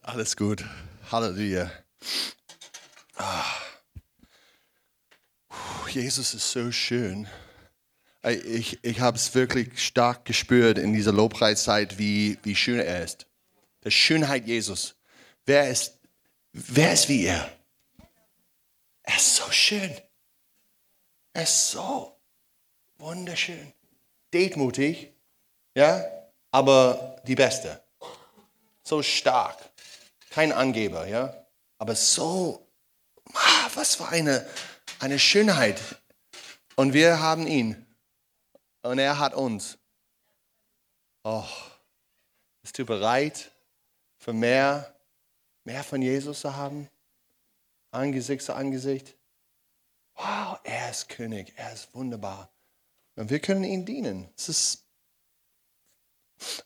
Alles gut. Halleluja. Ah. Jesus ist so schön. Ich, ich habe es wirklich stark gespürt in dieser Lobpreiszeit, wie, wie schön er ist. Die Schönheit Jesus. Wer ist, wer ist wie er? Er ist so schön. Er ist so wunderschön. Detmutig, ja, aber die Beste. So stark. Kein Angeber, ja, aber so, was für eine, eine Schönheit. Und wir haben ihn. Und er hat uns. Oh, bist du bereit für mehr, mehr von Jesus zu haben? Angesicht zu Angesicht. Wow, er ist König, er ist wunderbar. Und wir können ihm dienen. Es ist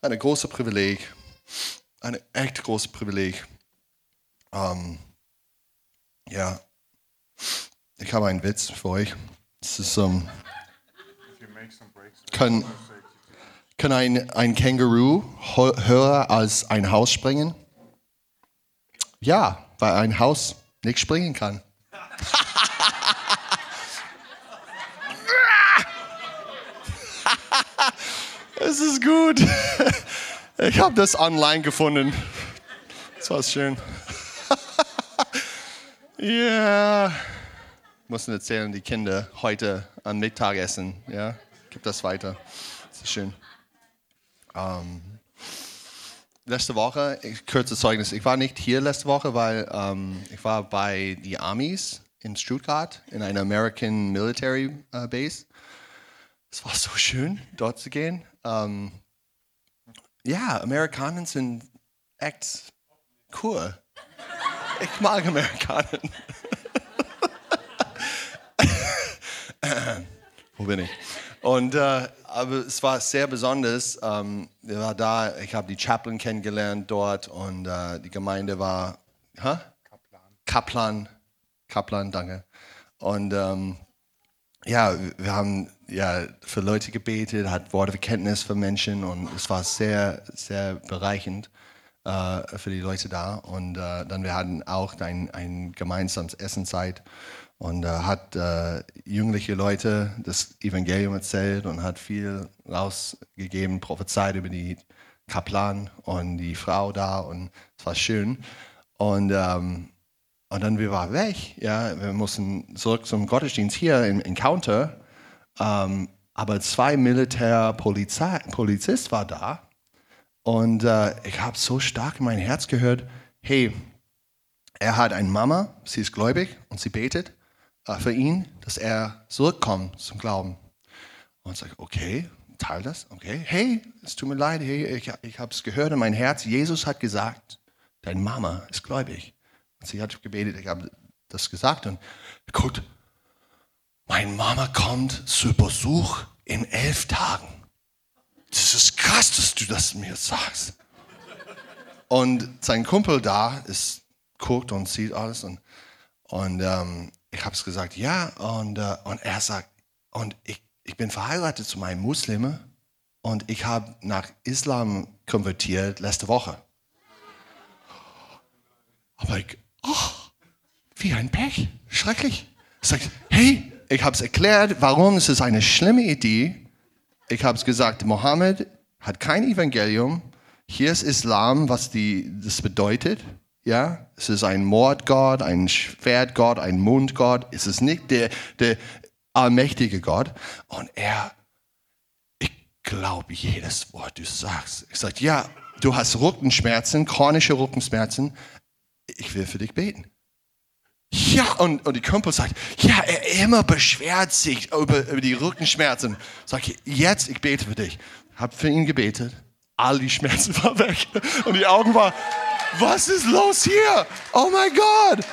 ein großes Privileg. Ein echt großes Privileg. Um, ja, ich habe einen Witz für euch. Es ist, um, kann, kann ein, ein Känguru höher als ein Haus springen? Ja, weil ein Haus nicht springen kann. es gut. Ich habe das online gefunden. Das war schön. Ja. yeah. Mussten erzählen, die Kinder heute am Mittagessen. Ja, gib das weiter. Das ist schön. Um, ähm, letzte Woche, kurzes Zeugnis. Ich war nicht hier letzte Woche, weil um, ähm, ich war bei die Armys in Stuttgart in einer American Military uh, Base. Es war so schön, dort zu gehen. Um, ähm, ja, Amerikaner sind echt cool. Ich mag Amerikaner. Wo bin ich? Und äh, aber es war sehr besonders. Ähm, wir waren da, ich habe die Chaplain kennengelernt dort und äh, die Gemeinde war huh? Kaplan. Kaplan. Kaplan, danke. Und ähm, ja, wir haben ja für Leute gebetet, hat Worte für Kenntnis für Menschen und es war sehr, sehr bereichend äh, für die Leute da. Und äh, dann wir hatten auch ein, ein gemeinsames Essenzeit und äh, hat äh, jüngliche Leute das Evangelium erzählt und hat viel rausgegeben, prophezeit über die Kaplan und die Frau da und es war schön. Und, ähm, und dann wir waren weg, ja, wir mussten zurück zum Gottesdienst hier im Encounter, ähm, aber zwei Militärpolizisten waren da und äh, ich habe so stark in mein Herz gehört, hey, er hat eine Mama, sie ist gläubig und sie betet äh, für ihn, dass er zurückkommt zum Glauben. Und ich sage, okay, teile das, okay. Hey, es tut mir leid, hey, ich, ich habe es gehört in mein Herz. Jesus hat gesagt, deine Mama ist gläubig. Sie hat gebetet, ich habe das gesagt und guckt, meine Mama kommt zu Besuch in elf Tagen. Das ist krass, dass du das mir sagst. Und sein Kumpel da ist, guckt und sieht alles und, und ähm, ich habe es gesagt, ja. Und, äh, und er sagt, und ich, ich bin verheiratet zu meinem Muslime und ich habe nach Islam konvertiert letzte Woche. Aber ich, oh, wie ein Pech, schrecklich. Ich sage, hey, ich habe es erklärt, warum es ist eine schlimme Idee. Ich habe es gesagt, Mohammed hat kein Evangelium. Hier ist Islam, was die, das bedeutet. Ja, es ist ein Mordgott, ein Schwertgott, ein Mundgott. Es ist nicht der, der allmächtige Gott. Und er, ich glaube jedes Wort, du sagst. Ich sage, ja, du hast Rückenschmerzen, chronische Rückenschmerzen. Ich will für dich beten. Ja, und, und die Kumpel sagt, ja, er immer beschwert sich über, über die Rückenschmerzen. Sag ich, jetzt, ich bete für dich. Hab für ihn gebetet. All die Schmerzen waren weg. Und die Augen waren, was ist los hier? Oh mein Gott!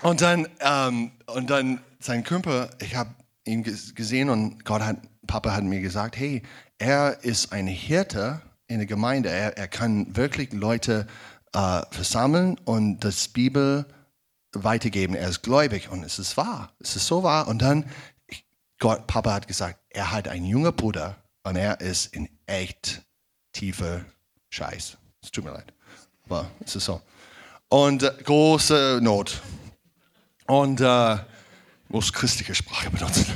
Und dann, ähm, und dann sein Kumpel, ich habe ihn gesehen und Gott hat, Papa hat mir gesagt, hey, er ist ein Hirte in der Gemeinde. Er, er kann wirklich Leute äh, versammeln und das Bibel weitergeben. Er ist gläubig und es ist wahr. Es ist so wahr. Und dann, Gott, Papa hat gesagt, er hat einen jungen Bruder und er ist in echt tiefer Scheiß. Es tut mir leid. Aber es ist so. Und äh, große Not. Und äh, muss christliche Sprache benutzen.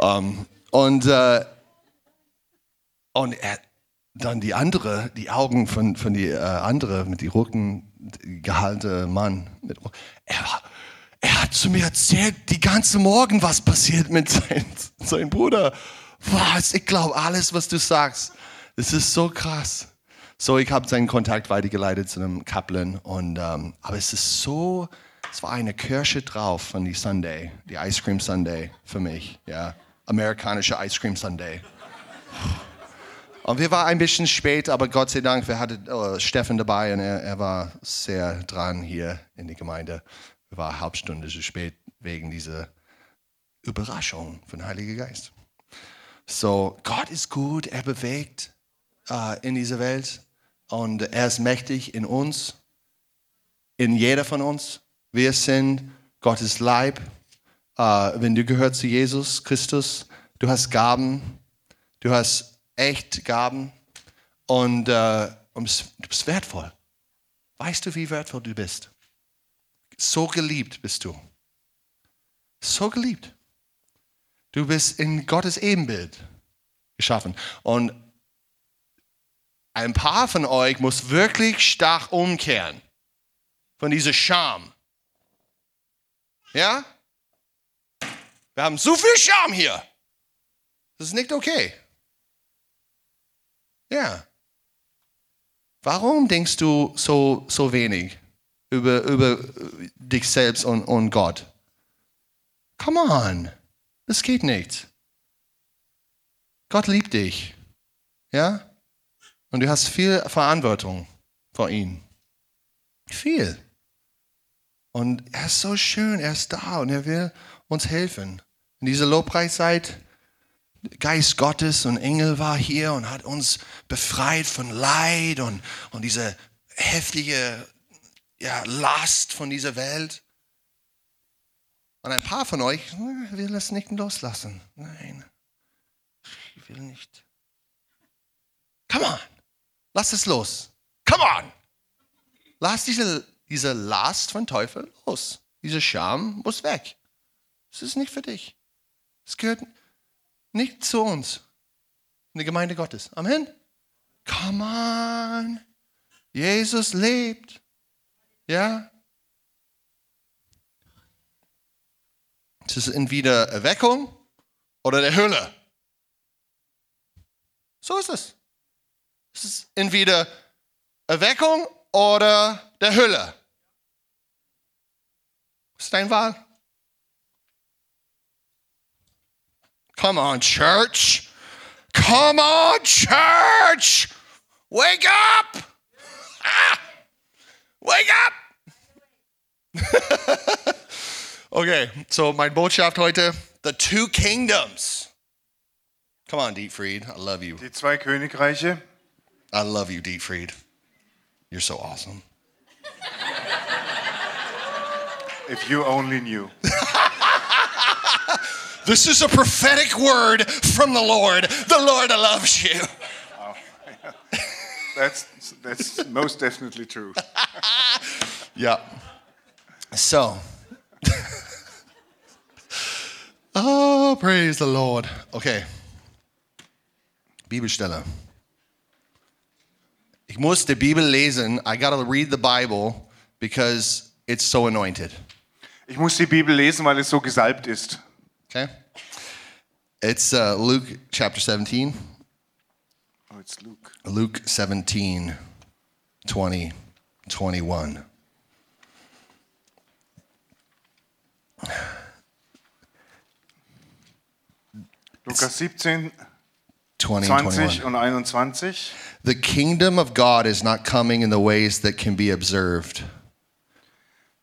Ähm, und äh, und er, dann die andere, die Augen von, von die äh, andere mit die Rücken gehalte Mann. Mit, er, er hat zu mir erzählt, die ganze Morgen, was passiert mit sein, seinem Bruder. Was? Ich glaube alles, was du sagst. Es ist so krass. So, ich habe seinen Kontakt weitergeleitet zu einem Kaplan. Und, ähm, aber es ist so, es war eine Kirsche drauf von die Sunday, die Ice Cream Sunday für mich. Ja, amerikanische Ice Cream Sunday. Und wir waren ein bisschen spät, aber Gott sei Dank, wir hatten oh, Steffen dabei und er, er, war sehr dran hier in die Gemeinde. Wir waren eine halbe Stunde zu spät wegen dieser Überraschung von Heiliger Geist. So, Gott ist gut, er bewegt äh, in dieser Welt und er ist mächtig in uns, in jeder von uns. Wir sind Gottes Leib. Äh, wenn du gehörst zu Jesus Christus, du hast Gaben, du hast echt Gaben und, äh, du bist wertvoll. Weißt du, wie wertvoll du bist? So geliebt bist du. So geliebt. Du bist in Gottes Ebenbild geschaffen. Und ein paar von euch muss wirklich stark umkehren von dieser Scham. Ja? Wir haben so viel Scham hier. Das ist nicht okay. Ja. Warum denkst du so, so wenig über, über dich selbst und, und Gott? Come on. Das geht nicht. Gott liebt dich. Ja? Und du hast viel Verantwortung vor ihm. Viel. Und er ist so schön, er ist da und er will uns helfen. In dieser Lobpreiszeit Geist Gottes und Engel war hier und hat uns befreit von Leid und, und diese heftige ja, Last von dieser Welt. Und ein paar von euch will es nicht loslassen. Nein, ich will nicht. Come on, lass es los. Come on. Lass diese, diese Last von Teufel los. Diese Scham muss weg. Es ist nicht für dich. Es gehört nicht nicht zu uns. In der Gemeinde Gottes. Amen. Come on. Jesus lebt. Ja. Es ist entweder Erweckung oder der Hölle. So ist es. Es ist entweder Erweckung oder der Hölle. Was ist deine Wahl? Come on, church. Come on, church. Wake up. Ah, wake up. okay, so my Botschaft heute, the two kingdoms. Come on, Dietfried, I love you. Die zwei Königreiche. I love you, Dietfried. You're so awesome. If you only knew. This is a prophetic word from the Lord. The Lord loves you. Oh, that's, that's most definitely true. yeah. So, oh, praise the Lord. Okay. Bibelstelle. Ich muss die Bibel lesen. I gotta read the Bible because it's so anointed. Ich muss die Bibel lesen, weil es so gesalbt ist. Okay? It's uh, Luke chapter 17. Oh, it's Luke. Luke 17, 20, 21. Lukas 17, 20, 20 21. und 21. The kingdom of God is not coming in the ways that can be observed,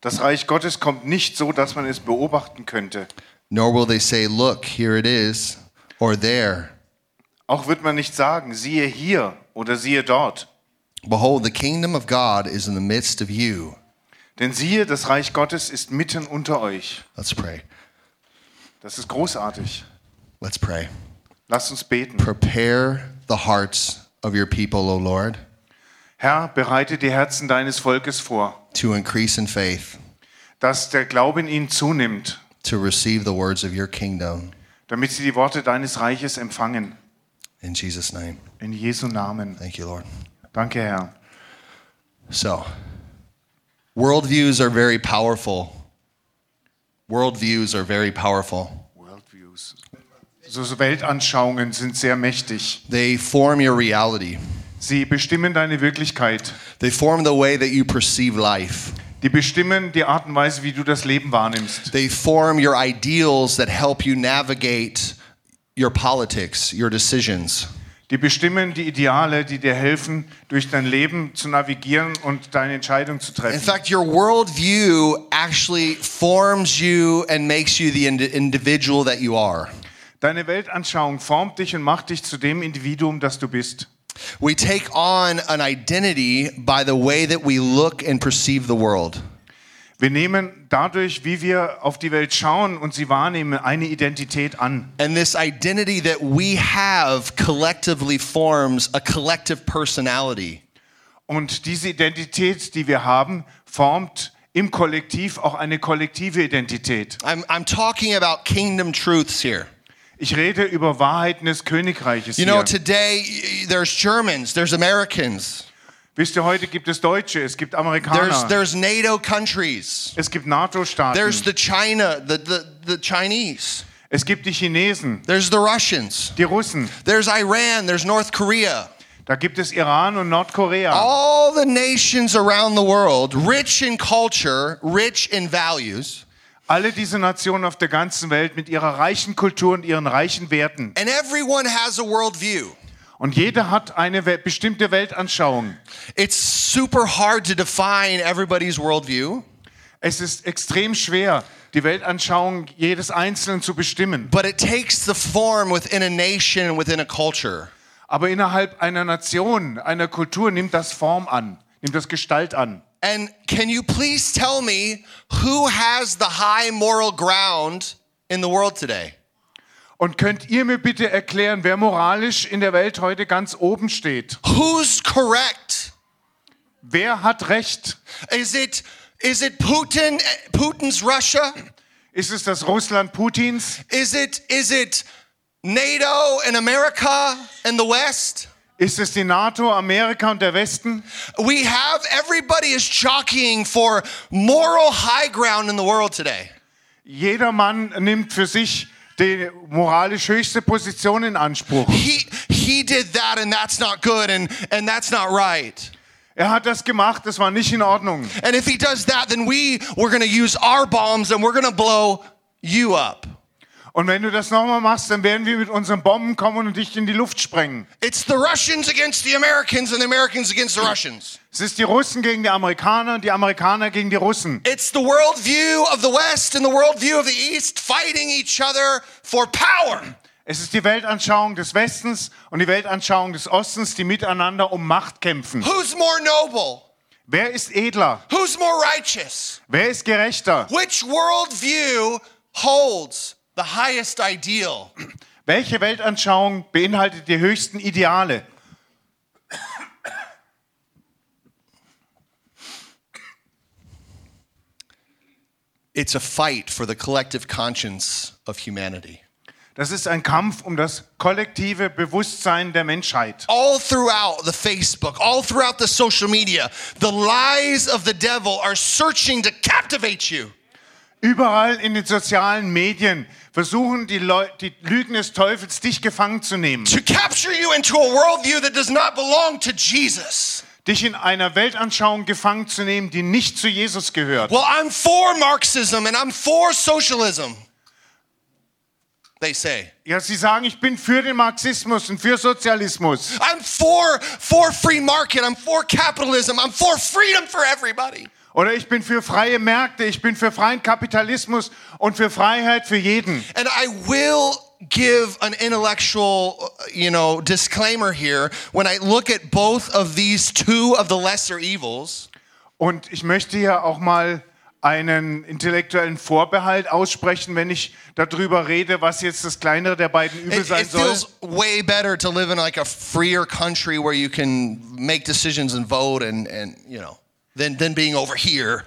Das Reich Gottes kommt nicht so, dass man es beobachten könnte. Nor will they say, Look, here it is, or there. Auch wird man nicht sagen, siehe hier oder siehe dort. Behold, the kingdom of God is in the midst of you. Denn siehe, das Reich Gottes ist mitten unter euch. Let's pray. Das ist großartig. Let's pray. Lasst uns beten. Prepare the hearts of your people, O Lord, Herr, bereite die Herzen deines Volkes vor, to increase in faith, dass der Glaube in ihnen zunimmt, to receive the words of your kingdom. damit sie die Worte deines Reiches empfangen. In Jesus' name. In Jesu Namen. Thank you, Lord. Danke, Herr. So, worldviews are very powerful. Worldviews are very powerful. Worldviews. So, so Weltanschauungen sind sehr mächtig. They form your reality, Sie bestimmen deine Wirklichkeit. they form the way that you perceive life, Die bestimmen die Art und Weise, wie du das Leben wahrnimmst. they form your ideals that help you navigate your politics, your decisions. Die bestimmen die Ideale, die dir helfen, durch dein Leben zu navigieren und deine Entscheidung zu In treffen. fact, your worldview actually forms you and makes you the indi- individual that you are. Deine Weltanschauung formt dich und macht dich zu dem Individuum, das du bist. We take on an identity by the way that we look and perceive the world. Wir nehmen dadurch, wie wir auf die Welt schauen und sie wahrnehmen, eine Identität an. And this identity that we have collectively forms a collective personality. Und diese Identität, die wir haben, formt im Kollektiv auch eine kollektive Identität. I'm, I'm talking about kingdom truths here. Ich rede über Wahrheiten des Königreiches You know, hier. today there's Germans, there's Americans, Wisst ihr, heute gibt es Deutsche, es gibt there's, Amerikaner, there's NATO countries, es gibt NATO-Staaten, there's the China, the, the, the Chinese, es gibt die Chinesen, there's the Russians, die Russen, there's Iran, there's North Korea. da gibt es Iran und Nordkorea. All the nations around the world, rich in culture, rich in values, Alle diese Nationen auf der ganzen Welt mit ihrer reichen Kultur und ihren reichen Werten. and everyone has a worldview. Und jeder hat eine bestimmte Weltanschauung. It's super hard to define everybody's worldview, Es ist extrem schwer, die Weltanschauung jedes Einzelnen zu bestimmen. but it takes the form within a nation, within a culture. Aber innerhalb einer Nation, einer Kultur nimmt das Form an, nimmt das Gestalt an. And can you please tell me who has the high moral ground in the world today? Und könnt ihr mir bitte erklären, wer moralisch in der Welt heute ganz oben steht? Who's correct? Wer hat Recht? Is it is it Putin Putin's Russia? Ist es das Russland Putins? Is it is it NATO and America and the West? Ist es die NATO, Amerika und der Westen? We have everybody is jockeying for moral high ground in the world today. Jeder Mann nimmt für sich die moralisch höchste Position in Anspruch. He he did that and that's not good and and that's not right. Er hat das gemacht, das war nicht in Ordnung. And if he does that, then we we're going to use our bombs and we're going to blow you up. Und wenn du das nochmal machst, dann werden wir mit unseren Bomben kommen und dich in die Luft sprengen. It's the Russians against the Americans and the Americans against the Russians. Es ist die Russen gegen die Amerikaner und die Amerikaner gegen die Russen. It's the worldview of the West and the worldview of the East fighting each other for power. Es ist die Weltanschauung des Westens und die Weltanschauung des Ostens, die miteinander um Macht kämpfen. Who's more noble? Wer ist edler? Who's more righteous? Wer ist gerechter? Which worldview holds the highest ideal? Welche Weltanschauung beinhaltet die höchsten Ideale? It's a fight for the collective conscience of humanity. Das ist ein Kampf um das kollektive Bewusstsein der Menschheit. all throughout the Facebook, all throughout the social media, the lies of the devil are searching to captivate you. Überall in den sozialen Medien versuchen die, Leu die Lügen des Teufels, dich gefangen zu nehmen. To capture you into a worldview that does not belong to Jesus. Dich in einer Weltanschauung gefangen zu nehmen, die nicht zu Jesus gehört. Well, I'm for Marxism and I'm for socialism. They say. Ja, sie sagen, ich bin für den Marxismus und für Sozialismus. I'm for for free market. I'm for capitalism. I'm for freedom for everybody. Oder ich bin für freie Märkte, ich bin für freien Kapitalismus und für Freiheit für jeden. And I will give an intellectual, you know, disclaimer here when I look at both of these two of the lesser evils. Und ich möchte hier auch mal einen intellektuellen Vorbehalt aussprechen, wenn ich darüber rede, was jetzt das kleinere der beiden Übel It, sein it soll. way better to live in like a freer country where you can make decisions and vote and, and you know, than, than being over here.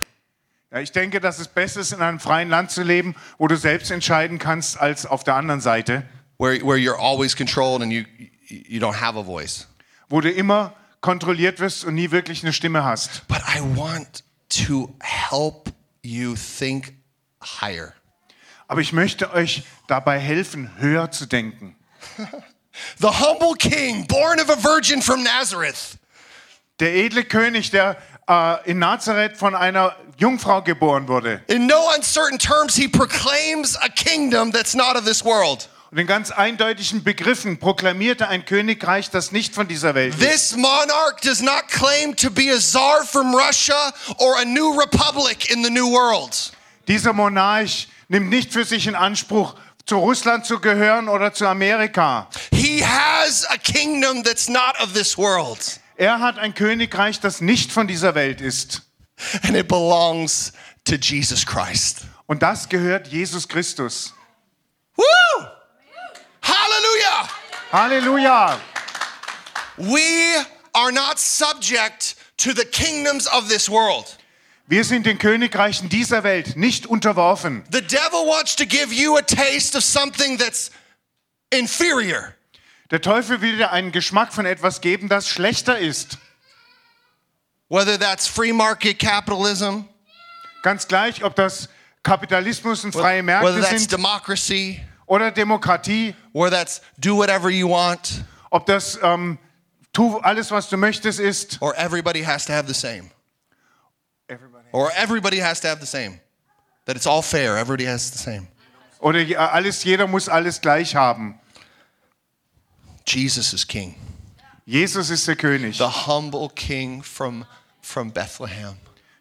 Ja, ich denke, dass es besser ist, in einem freien Land zu leben, wo du selbst entscheiden kannst, als auf der anderen Seite, where, where you're always controlled and you, you don't have a voice. wo du immer kontrolliert wirst und nie wirklich eine Stimme hast. But I want to help you think higher. Aber ich möchte euch dabei helfen, höher zu denken. The humble king, born of a virgin from Nazareth, Der edle König, der äh, in Nazareth von einer Jungfrau geboren wurde. in no uncertain terms, he proclaims a kingdom that's not of this world. Und in ganz eindeutigen Begriffen proklamierte ein Königreich, das nicht von dieser Welt ist. This monarch does not claim to be a czar from Russia or a new republic in the new world. Dieser Monarch nimmt nicht für sich in Anspruch, zu Russland zu gehören oder zu Amerika. He has a kingdom that's not of this world, Er hat ein Königreich, das nicht von dieser Welt ist. and it belongs to Jesus Christ. Und das gehört Jesus Christus. Woo! Hallelujah! Halleluja! We are not subject to the kingdoms of this world. Wir sind den Königreichen dieser Welt nicht unterworfen. The devil wants to give you a taste of something that's inferior. Der Teufel will dir einen Geschmack von etwas geben, das schlechter ist. Whether that's free market capitalism, Ganz gleich, ob das Kapitalismus und freie Märkte sind democracy, oder Demokratie, or that's do whatever you want, ob das ähm, tu alles, was du möchtest, ist. or everybody has to have the same. Or everybody has to have the same. That it's all fair, everybody has the same. Oder alles, jeder muss alles gleich haben. Jesus is king. Jesus ist der König, The humble king from, from Bethlehem,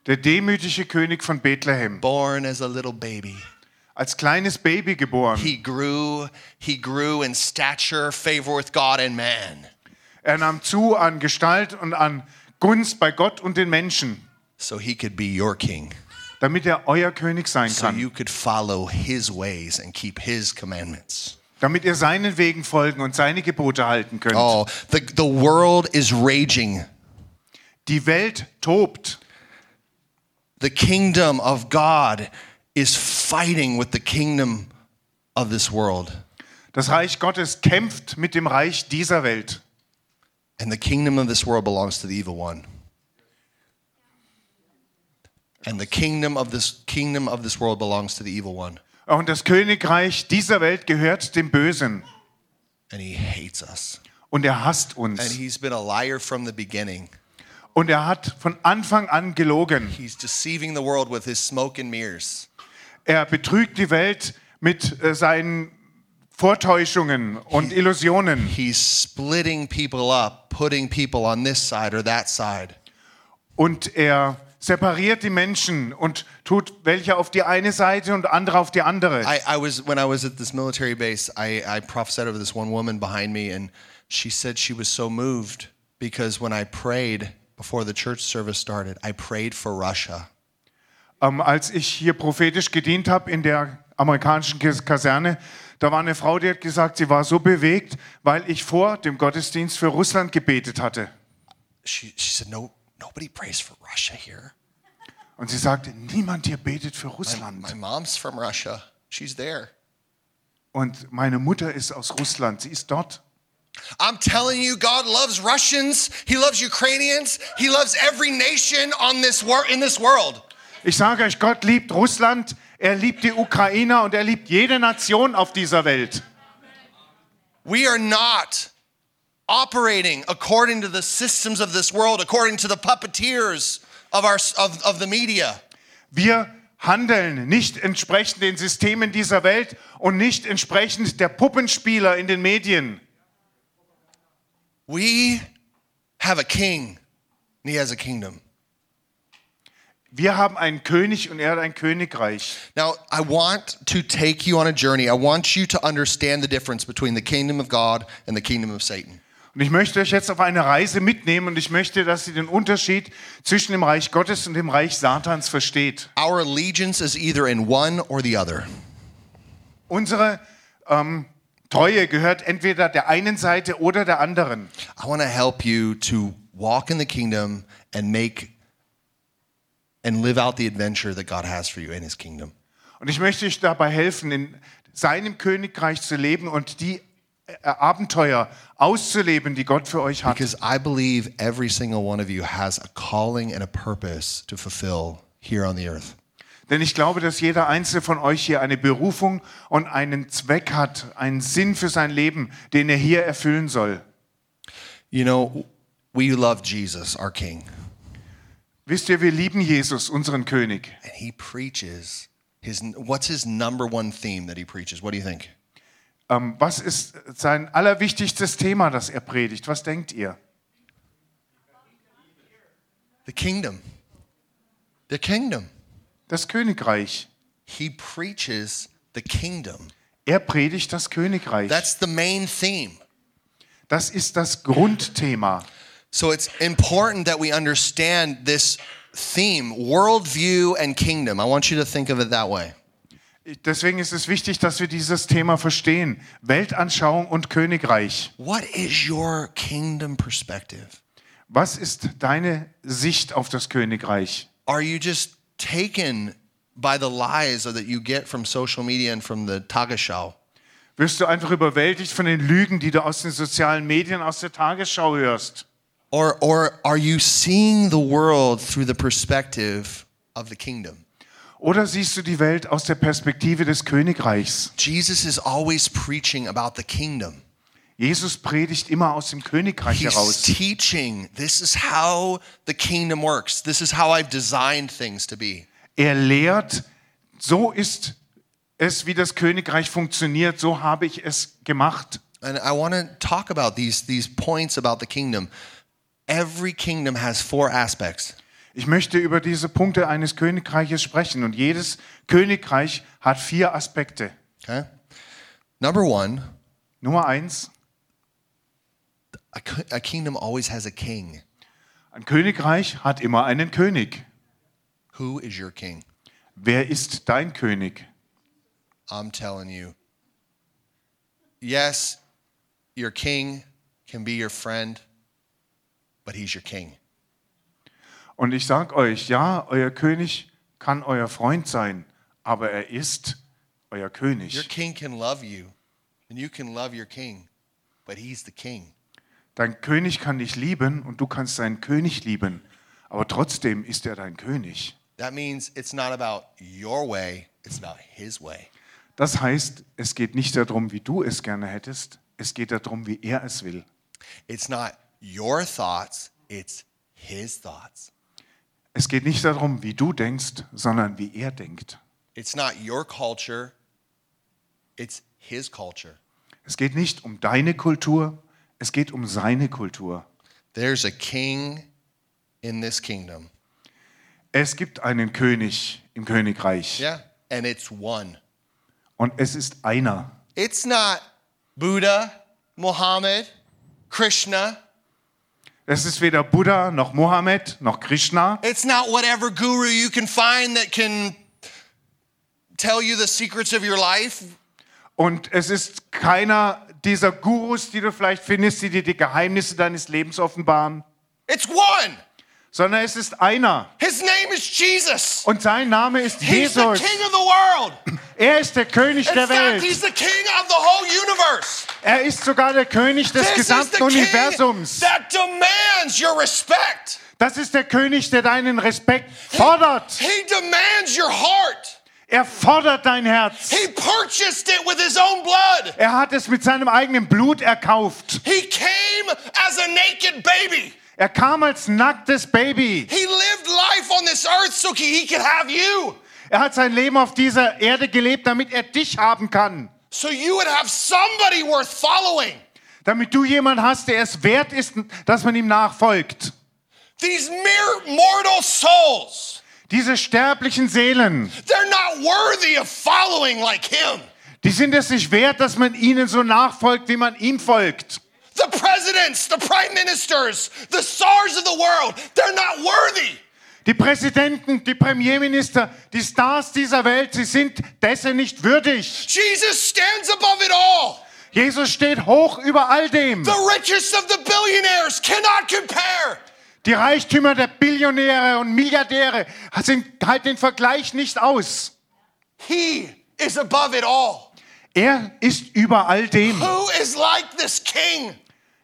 der demütige König von Bethlehem, born as a little baby. als kleines Baby geboren. He grew, he grew in stature, favor with God and man. Er nahm zu an Gestalt und an Gunst bei Gott und den Menschen, So he could be your king. damit er euer König sein kann. So you could follow his ways and keep his commandments. Damit ihr seinen Wegen folgen und seine Gebote halten könnt. Oh, the, the world is raging. Die Welt tobt. The kingdom of God is fighting with the kingdom of this world. Das Reich Gottes kämpft mit dem Reich dieser Welt. And the kingdom of this world belongs to the evil one. And the kingdom of this kingdom of this world belongs to the evil one. Und das Königreich dieser Welt gehört dem Bösen. And he hates us. Und er hasst And uns. he's been a liar from the beginning. Und er hat von Anfang an gelogen. He's deceiving the world with his smoke and mirrors. Er betrügt die Welt mit äh, seinen Vortäuschungen und Illusionen. He's splitting people up, putting people on this side or that side. Und er separiert die Menschen und tut welche auf die eine Seite und andere auf die andere. I, I was when I was at this military base, I, I prophesied over this one woman behind me, and she said she was so moved because when I prayed before the church service started, I prayed for Russia. Ähm, als ich hier prophetisch gedient habe in der amerikanischen Kas- Kaserne, da war eine Frau, die hat gesagt, sie war so bewegt, weil ich vor dem Gottesdienst für Russland gebetet hatte. She, she said, "No, nobody prays for Russia here. Und sie sagte, niemand hier betet für My, Russland. my mom's from Russia. She's there. Und meine Mutter ist aus Russland, sie ist dort. I'm telling you, God loves Russians. He loves Ukrainians. He loves every nation on this in this world. Ich sage euch, Gott liebt Russland, er liebt die Ukrainer und er liebt jede Nation auf dieser Welt. We are not operating according to the systems of this world, according to the puppeteers of, our, of, of the media. Wir handeln nicht entsprechend den Systemen dieser Welt und nicht entsprechend der Puppenspieler in den Medien. We have a king, and he has a kingdom. Wir haben einen König und er hat ein Königreich. Now, I want to take you on a journey. I want you to understand the difference between the kingdom of God and the kingdom of Satan. Und ich möchte euch jetzt auf eine Reise mitnehmen und ich möchte, dass ihr den Unterschied zwischen dem Reich Gottes und dem Reich Satans versteht. Our allegiance is either in one or the other. Unsere ähm, Treue gehört entweder der einen Seite oder der anderen. I want to help you to walk in the kingdom and make and live out the adventure that God has for you in his kingdom. Und ich möchte euch dabei helfen, in seinem Königreich zu leben und die Abenteuer auszuleben, die Gott für euch hat. Because I believe every single one of you has a calling and a purpose to fulfill here on the earth. Denn ich glaube, dass jeder einzelne von euch hier eine Berufung und einen Zweck hat, einen Sinn für sein Leben, den er hier erfüllen soll. You know, we love Jesus, our King, Wisst ihr, wir lieben Jesus, unseren König. and he preaches his what's his number one theme that he preaches? What do you think? Ähm, was ist sein allerwichtigstes Thema, das er predigt? Was denkt ihr? The kingdom. The kingdom. Das Königreich. He preaches the kingdom. Er predigt das Königreich. That's the main theme. Das ist das Grundthema. So it's important that we understand this theme, worldview and kingdom. I want you to think of it that way. Deswegen ist es wichtig, dass wir dieses Thema verstehen. Weltanschauung und Königreich. What is your kingdom perspective? Was ist deine Sicht auf das Königreich? Are you just taken by the lies that you get from social media and from the Tagesschau? Wirst du einfach überwältigt von den Lügen, die du aus den sozialen Medien, aus der Tagesschau hörst? Or, or are you seeing the world through the perspective of the kingdom? Oder siehst du die Welt aus der Perspektive des Königreichs? Jesus is always preaching about the kingdom. Jesus predigt immer aus dem Königreich He's heraus. teaching this is how the kingdom works. This is how I've designed things to be. Er lehrt, so ist es, wie das Königreich funktioniert, so habe ich es gemacht. And I want to talk about these, these points about the kingdom. Every kingdom has four aspects. Ich möchte über diese Punkte eines Königreiches sprechen und jedes Königreich hat vier Aspekte. Okay? Number one, Nummer eins, a, ki- a kingdom always has a king. ein Königreich hat immer einen König. Who is your king? Wer ist dein König? I'm telling you. Yes, your king can be your friend, but he's your king. Und ich sage euch, ja, euer König kann euer Freund sein, aber er ist euer Your König. king can love you, and you can love your king, but he's the king. Dein König kann dich lieben und du kannst deinen König lieben, aber trotzdem ist er dein König. That means it's not about your way, it's about his way. Das heißt, es geht nicht darum, wie du es gerne hättest, es geht darum, wie er es will. It's not your thoughts, it's his thoughts. Es geht nicht darum, wie du denkst, sondern wie er denkt. It's not your culture, it's his culture. Es geht nicht um deine Kultur, es geht um seine Kultur. There's a king in this kingdom. Es gibt einen König im Königreich Yeah. And it's one. und es ist einer. It's not Buddha, Muhammad, Krishna. Es ist weder Buddha noch Mohammed noch Krishna. It's not whatever guru you can find that can tell you the secrets of your life. Und es ist keiner dieser Gurus, die du vielleicht findest, die dir die Geheimnisse deines Lebens offenbaren, It's one. Sondern es ist einer. His name is Jesus. Und sein Name ist He's the Jesus. king of the world. Er ist der König In der fact, he's Welt. the king of the whole universe. Er ist sogar der König des This is the gesamten Universums. that demands your respect. Das ist der König, der deinen Respekt fordert. He demands your heart. Er fordert dein Herz. He purchased it with his own blood. Er hat es mit seinem eigenen Blut erkauft. He came as a naked baby. Er kam als nacktes Baby. He lived life on this earth so he could have you. Er hat sein Leben auf dieser Erde gelebt, damit er dich haben kann. So you would have somebody worth following. Damit du jemand hast, der es wert ist, dass man ihm nachfolgt. These mere mortal souls, Diese sterblichen Seelen, they're not worthy of following like him. die sind es nicht wert, dass man ihnen so nachfolgt, wie man ihm folgt. The presidents, the prime ministers, the stars of the world, they're not worthy. Die Präsidenten, die Premierminister, die Stars dieser Welt, sie sind dessen nicht würdig. Jesus stands above it all. Jesus steht hoch über all dem. The richest of the billionaires cannot compare. Die Reichtümer der Billionäre und Milliardäre sind halt den Vergleich nicht aus. He is above it all. Er ist über all dem. Who is like this king?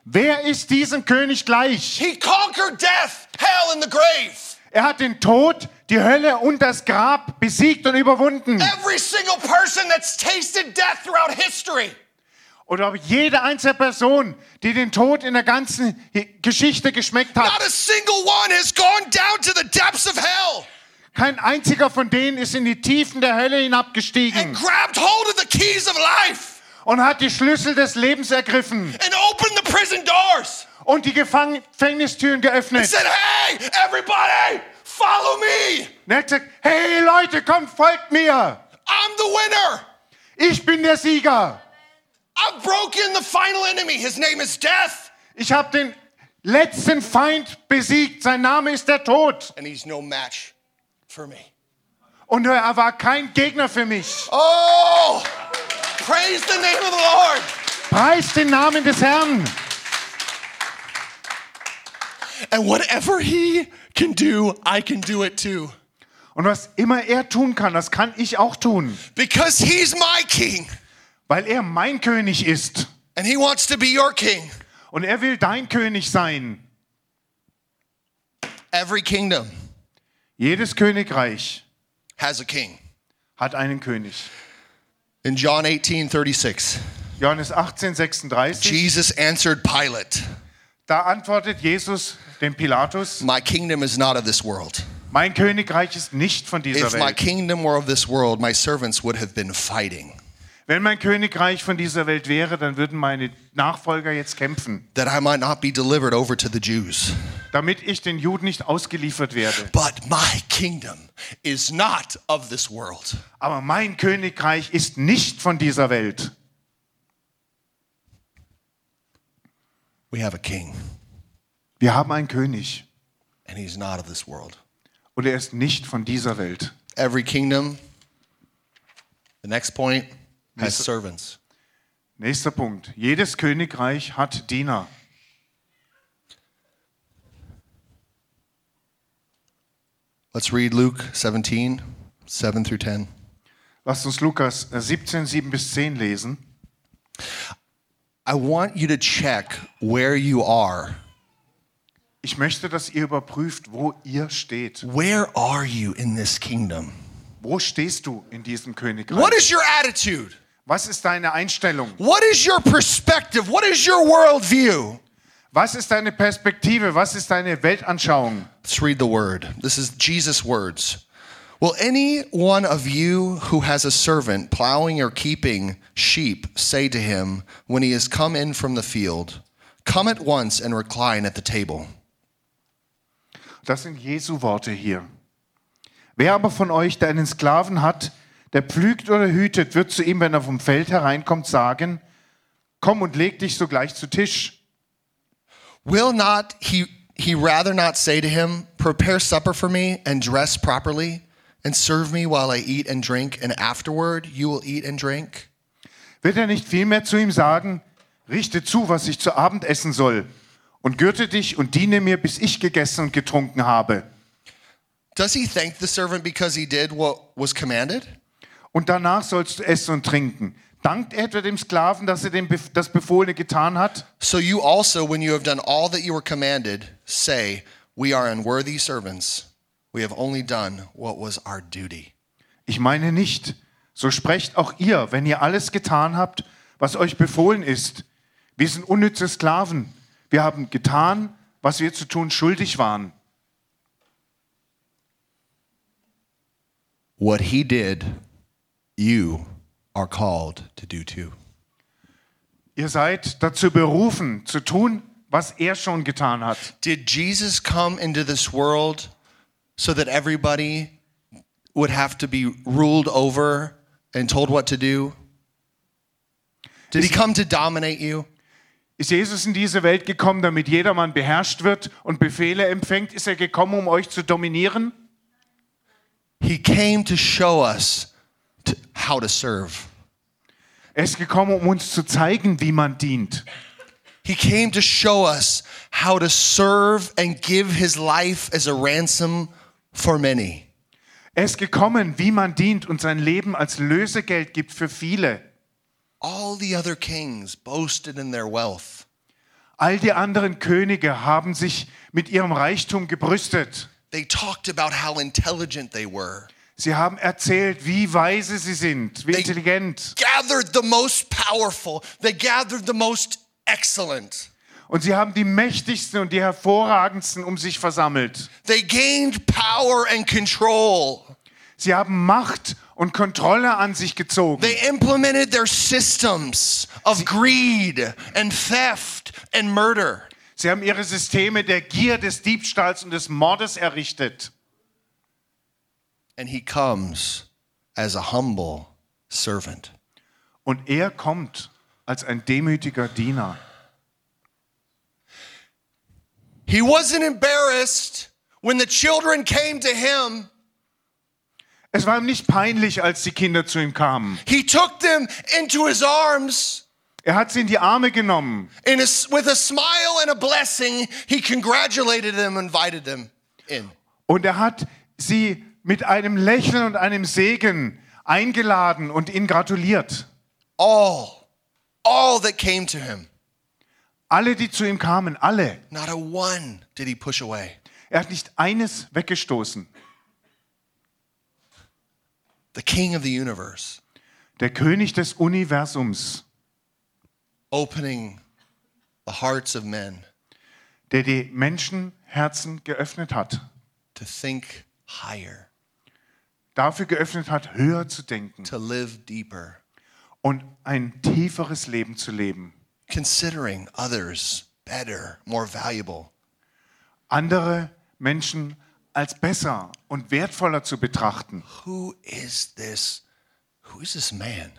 Wer ist diesem König gleich? He conquered death, hell, and the grave. Er hat den Tod, die Hölle und das Grab besiegt und überwunden. Every single person that's tasted death throughout history. Oder jede einzelne Person, die den Tod in der ganzen Geschichte geschmeckt Not hat. a single one has gone down to the depths of hell Kein einziger von denen ist in die Tiefen der Hölle and hinabgestiegen grabbed hold of the keys of life und hat die Schlüssel des Lebens ergriffen and opened the prison doors und die Gefängnistüren and geöffnet. said, Hey, everybody, follow me. Und er hat gesagt, hey Leute, kommt, folgt mir. I'm the winner. Ich bin der Sieger. I've broken the final enemy. His name is death, Ich habe den letzten Feind besiegt. Sein Name ist der Tod. and he's no match for me. Und er war kein Gegner für mich. Oh, praise the name of the Lord. Preis den Namen des Herrn. And whatever he can do, I can do it too. Und was immer er tun kann, das kann ich auch tun. Because he's my king, Weil er mein König ist. and he wants to be your king. Und er will dein König sein. Every kingdom Jedes Königreich has a king. hat einen König. In John 18 36, Johannes 18, 36. Jesus answered Pilate, Da antwortet Jesus dem Pilatus, My kingdom is not of this world. mein Königreich ist nicht von dieser If my kingdom were of this world, my servants would have been fighting, Wenn mein Königreich von dieser Welt wäre, dann würden meine Nachfolger jetzt kämpfen, that I might not be delivered over to the Jews. damit ich den Juden nicht ausgeliefert werde. But my kingdom is not of this world. Aber mein Königreich ist nicht von dieser Welt. We have a king, Wir haben einen König and he's not of this world. und er ist nicht von dieser Welt. Every kingdom, the next point, has servants. Nächster Punkt. Jedes Königreich hat Diener. Let's read Luke 17, 7 through 10. Lasst uns Lukas 17, 7 bis 10 lesen. I want you to check where you are. Ich möchte, dass ihr überprüft, wo ihr steht. Where are you in this kingdom? Wo stehst du in diesem Königreich? What is your attitude? Was ist deine Einstellung? What is your perspective? What is your worldview? Was ist deine Perspektive? Was ist deine Weltanschauung? Let's read the word. This is Jesus' words. Will any one of you who has a servant plowing or keeping sheep say to him when he has come in from the field, Come at once and recline at the table? Das sind Jesu Worte hier. Wer aber von euch, der einen Sklaven hat, der pflügt oder hütet, wird zu ihm, wenn er vom Feld hereinkommt, sagen, komm und leg dich sogleich zu Tisch. Will not he, he rather not say to him, Prepare supper for me and dress properly and serve me while I eat and drink, and afterward you will eat and drink? Wird er nicht vielmehr zu ihm sagen, richte zu, was ich zu Abend essen soll, und gürte dich und diene mir, bis ich gegessen und getrunken habe. Does he thank the servant because he did what was commanded? Und danach sollst du essen und trinken. Dankt etwa dem Sklaven, dass er dem Bef- das Befohlene getan hat? So you also, when you have done all that you were commanded, say, We are unworthy servants. We have only done what was our duty. Ich meine nicht. So sprecht auch ihr, wenn ihr alles getan habt, was euch befohlen ist. Wir sind unnütze Sklaven. Wir haben getan, was wir zu tun schuldig waren. What he did, you are called to do too. Ihr seid dazu berufen, zu tun, was er schon getan hat. Did Jesus come into this world so that everybody would have to be ruled over and told what to do? Did he come to dominate you? Ist Jesus in diese Welt gekommen, damit jedermann beherrscht wird und Befehle empfängt? Ist er gekommen, um euch zu dominieren? He came to show us to, how to serve. Er ist gekommen, um uns zu zeigen, wie man dient. He came to show us how to serve and give his life as a ransom for many. Er ist gekommen, wie man dient und sein Leben als Lösegeld gibt für viele. All the other kings boasted in their wealth. All die anderen Könige haben sich mit ihrem Reichtum gebrüstet. They talked about how intelligent they were. Sie haben erzählt, wie weise sie sind, wie They- intelligent. Gathered the most powerful. They gathered the most excellent. Und sie haben die mächtigsten und die hervorragendsten um sich versammelt. They gained power and control. Sie haben Macht und Kontrolle an sich gezogen. They implemented their systems of greed and theft and murder. Sie haben ihre Systeme der Gier, des Diebstahls und des Mordes errichtet. And he comes as a humble servant. Und er kommt als ein demütiger Diener. He wasn't embarrassed when the children came to him. Es war ihm nicht peinlich, als die Kinder zu ihm kamen. He took them into his arms. Er hat sie in die Arme genommen. In a, with a smile and a blessing, he congratulated them, invited them in. Und er hat sie mit einem Lächeln und einem Segen eingeladen und ihnen gratuliert. All, all that came to him. Alle, die zu ihm kamen, alle. Not a one did he push away. Er hat nicht eines weggestoßen. The king of the universe, Der König des Universums, opening the hearts of men der die Menschenherzen geöffnet hat. to think higher, Dafür geöffnet hat, höher zu denken to live deeper, und ein tieferes Leben zu leben. considering others better, more valuable. Andere Menschen als besser und wertvoller zu betrachten. Who is this? Who is this man?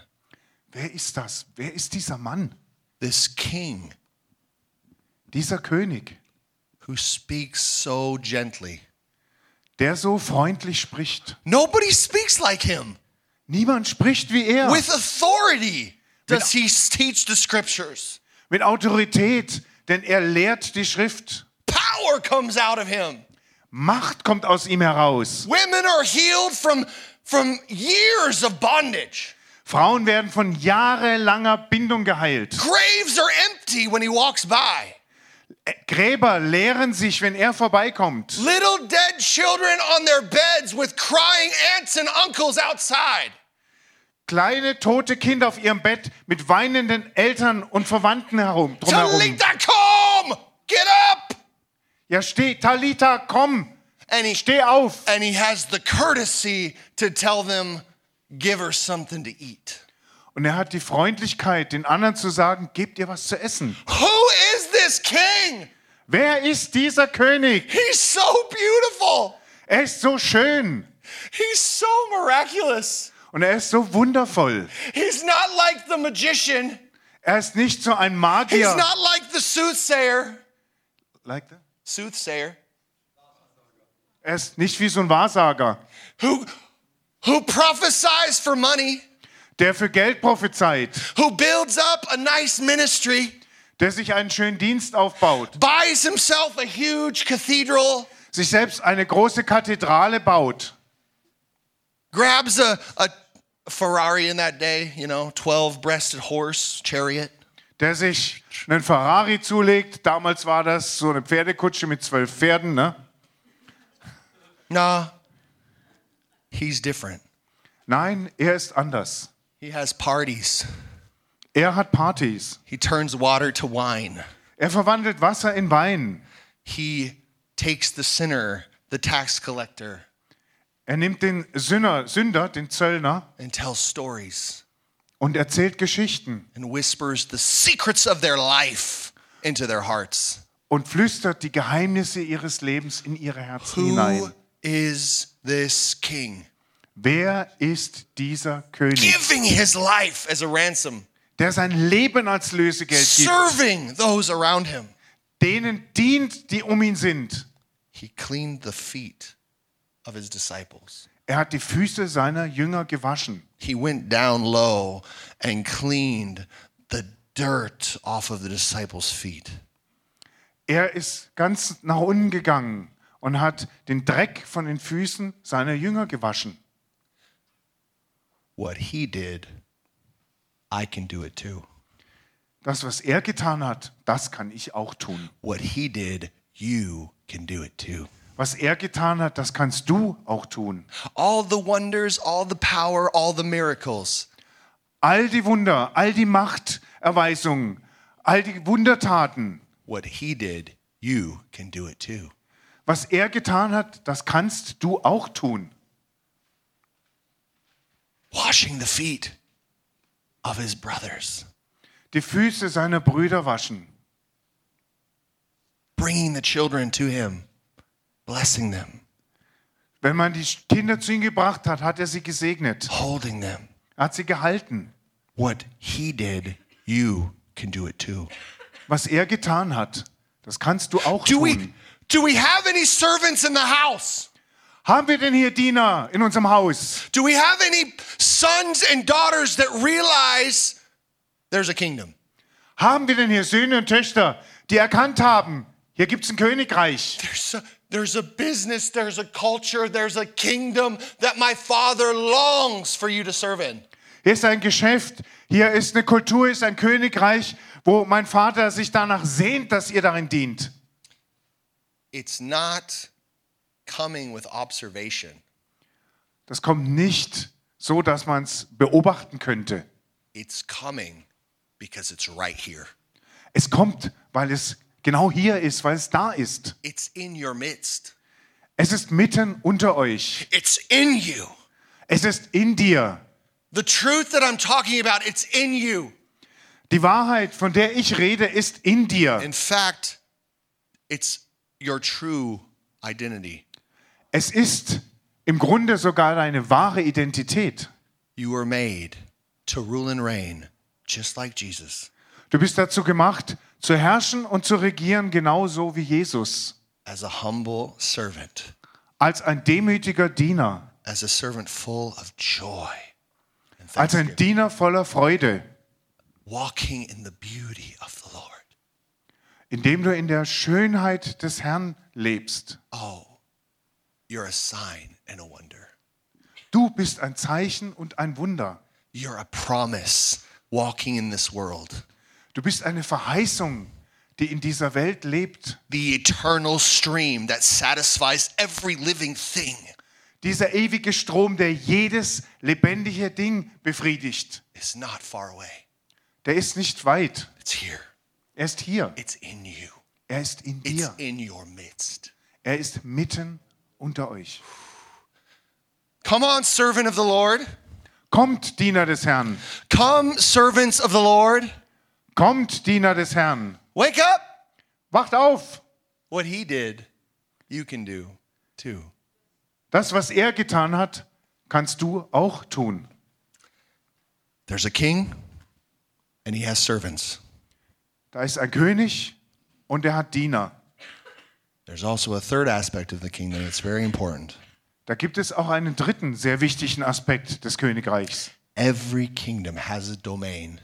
Wer ist das? Wer ist dieser Mann? This king Dieser König, who speaks so gently. Der so freundlich spricht. Nobody speaks like him. Niemand spricht wie er. With authority does he teach the scriptures. Mit Autorität, denn er lehrt die Schrift. Power comes out of him. Macht kommt aus ihm heraus. Women are healed from, from years of bondage. Frauen werden von jahrelanger Bindung geheilt. Graves are empty when he walks by. Gräber leeren sich, wenn er vorbeikommt. Little dead children on their beds with crying aunts and uncles outside. Kleine tote Kinder auf ihrem Bett mit weinenden Eltern und Verwandten herum, drumherum. Talita, come! Get up! Ja, steh, Talita, komm, And he, steh auf. and he has the courtesy to tell them, give her something to eat. Und er hat die Freundlichkeit, den anderen zu sagen, gebt ihr was zu essen. Who is this king? Wer ist dieser König? He's so beautiful. Er ist so schön He's so miraculous. und er ist so wundervoll. He's not like the magician. Er ist nicht so ein He's Magier. not like the soothsayer. Like that? Soothsayer. Er ist nicht wie so ein Wahrsager, Who who prophesies for money, der für Geld prophezeit, who builds up a nice ministry, der sich einen schönen Dienst aufbaut, buys himself a huge cathedral, sich selbst eine große Kathedrale baut, grabs a, a Ferrari in that day, you know, 12 breasted horse chariot, der sich einen Ferrari zulegt. Damals war das so eine Pferdekutsche mit zwölf Pferden. Ne? Nah, he's different. Nein, er ist anders. He has parties. Er hat Partys. He turns water to wine. Er verwandelt Wasser in Wein. He takes the sinner, the tax collector, Er nimmt den Sünder, Sünder, den Zöllner, and tells stories und erzählt Geschichten and whispers the secrets of their life into their hearts. und flüstert die Geheimnisse ihres Lebens in ihre Herzen Who hinein. is this king? Wer ist dieser König, Giving his life as a ransom. der sein Leben als Lösegeld gibt, serving those around him. denen dient, die um ihn sind. He cleaned the feet of his disciples. Er hat die Füße seiner Jünger gewaschen. He went down low and cleaned the dirt off of the disciples' feet. Er ist ganz nach unten gegangen und hat den Dreck von den Füßen seiner Jünger gewaschen. What he did, I can do it too. Das, was er getan hat, das kann ich auch tun. What he did, you can do it too. Was er getan hat, das kannst du auch tun. All the wonders, all the power, all the miracles. All die Wunder, all die Machterweisungen, all die Wundertaten, What he did, you can do it too. was er getan hat, das kannst du auch tun. Washing the feet of his brothers, Die Füße seiner Brüder waschen, bringing the children to him, blessing them, Wenn man die Kinder zu ihm gebracht hat, hat er sie gesegnet. holding them. Er hat sie gehalten. What he did, you can do it too. Was er getan hat, das kannst du auch Do we tun. do we have any servants in the house? Haben wir denn hier Diener in unserem Haus? Do we have any sons and daughters that realize there's a kingdom? Haben wir denn hier Söhne und Töchter, die erkannt haben, hier gibt es ein Königreich? There's a, there's a business, there's a culture, there's a kingdom that my father longs for you to serve in. Hier ist ein Geschäft, hier ist eine Kultur, ist ein Königreich, wo mein Vater sich danach sehnt, dass ihr darin dient. It's not coming with observation. Das kommt nicht so, dass man es beobachten könnte. It's coming because it's right here. Es kommt, weil es genau hier ist, weil es da ist. It's in your midst. Es ist mitten unter euch. It's in you. Es ist in dir. The truth that I'm talking about, it's in you. Die Wahrheit, von der ich rede, ist in dir. In fact, it's your true identity. Es ist im Grunde sogar deine wahre Identität. You were made to rule and reign just like Jesus, Du bist dazu gemacht, zu herrschen und zu regieren, genauso wie Jesus. as a humble servant, Als ein demütiger Diener. as a servant full of joy Als ein Diener voller Freude. walking in the beauty of the Lord. Indem du in der Schönheit des Herrn lebst. Oh, you're a sign and a wonder. Du bist ein Zeichen und ein Wunder. You're a promise walking in this world. Du bist eine Verheißung, die in dieser Welt lebt. The eternal stream that satisfies every living thing Dieser ewige Strom, der jedes lebendige Ding befriedigt. is not far away. Der ist nicht weit. It's here. Er ist hier. It's in you. Er ist in It's dir. in your midst. Er ist mitten unter euch. Come on, servant of the Lord. Kommt, Diener des Herrn. Come, servants of the Lord. Kommt, Diener des Herrn. Wake up. Wacht auf. What he did, you can do too. Das, was er getan hat, kannst du auch tun. There's a king, and he has servants. Da ist ein König und er hat Diener. There's also a third aspect of the kingdom that's very important. Da gibt es auch einen dritten sehr wichtigen Aspekt des Königreichs. Every kingdom has a domain.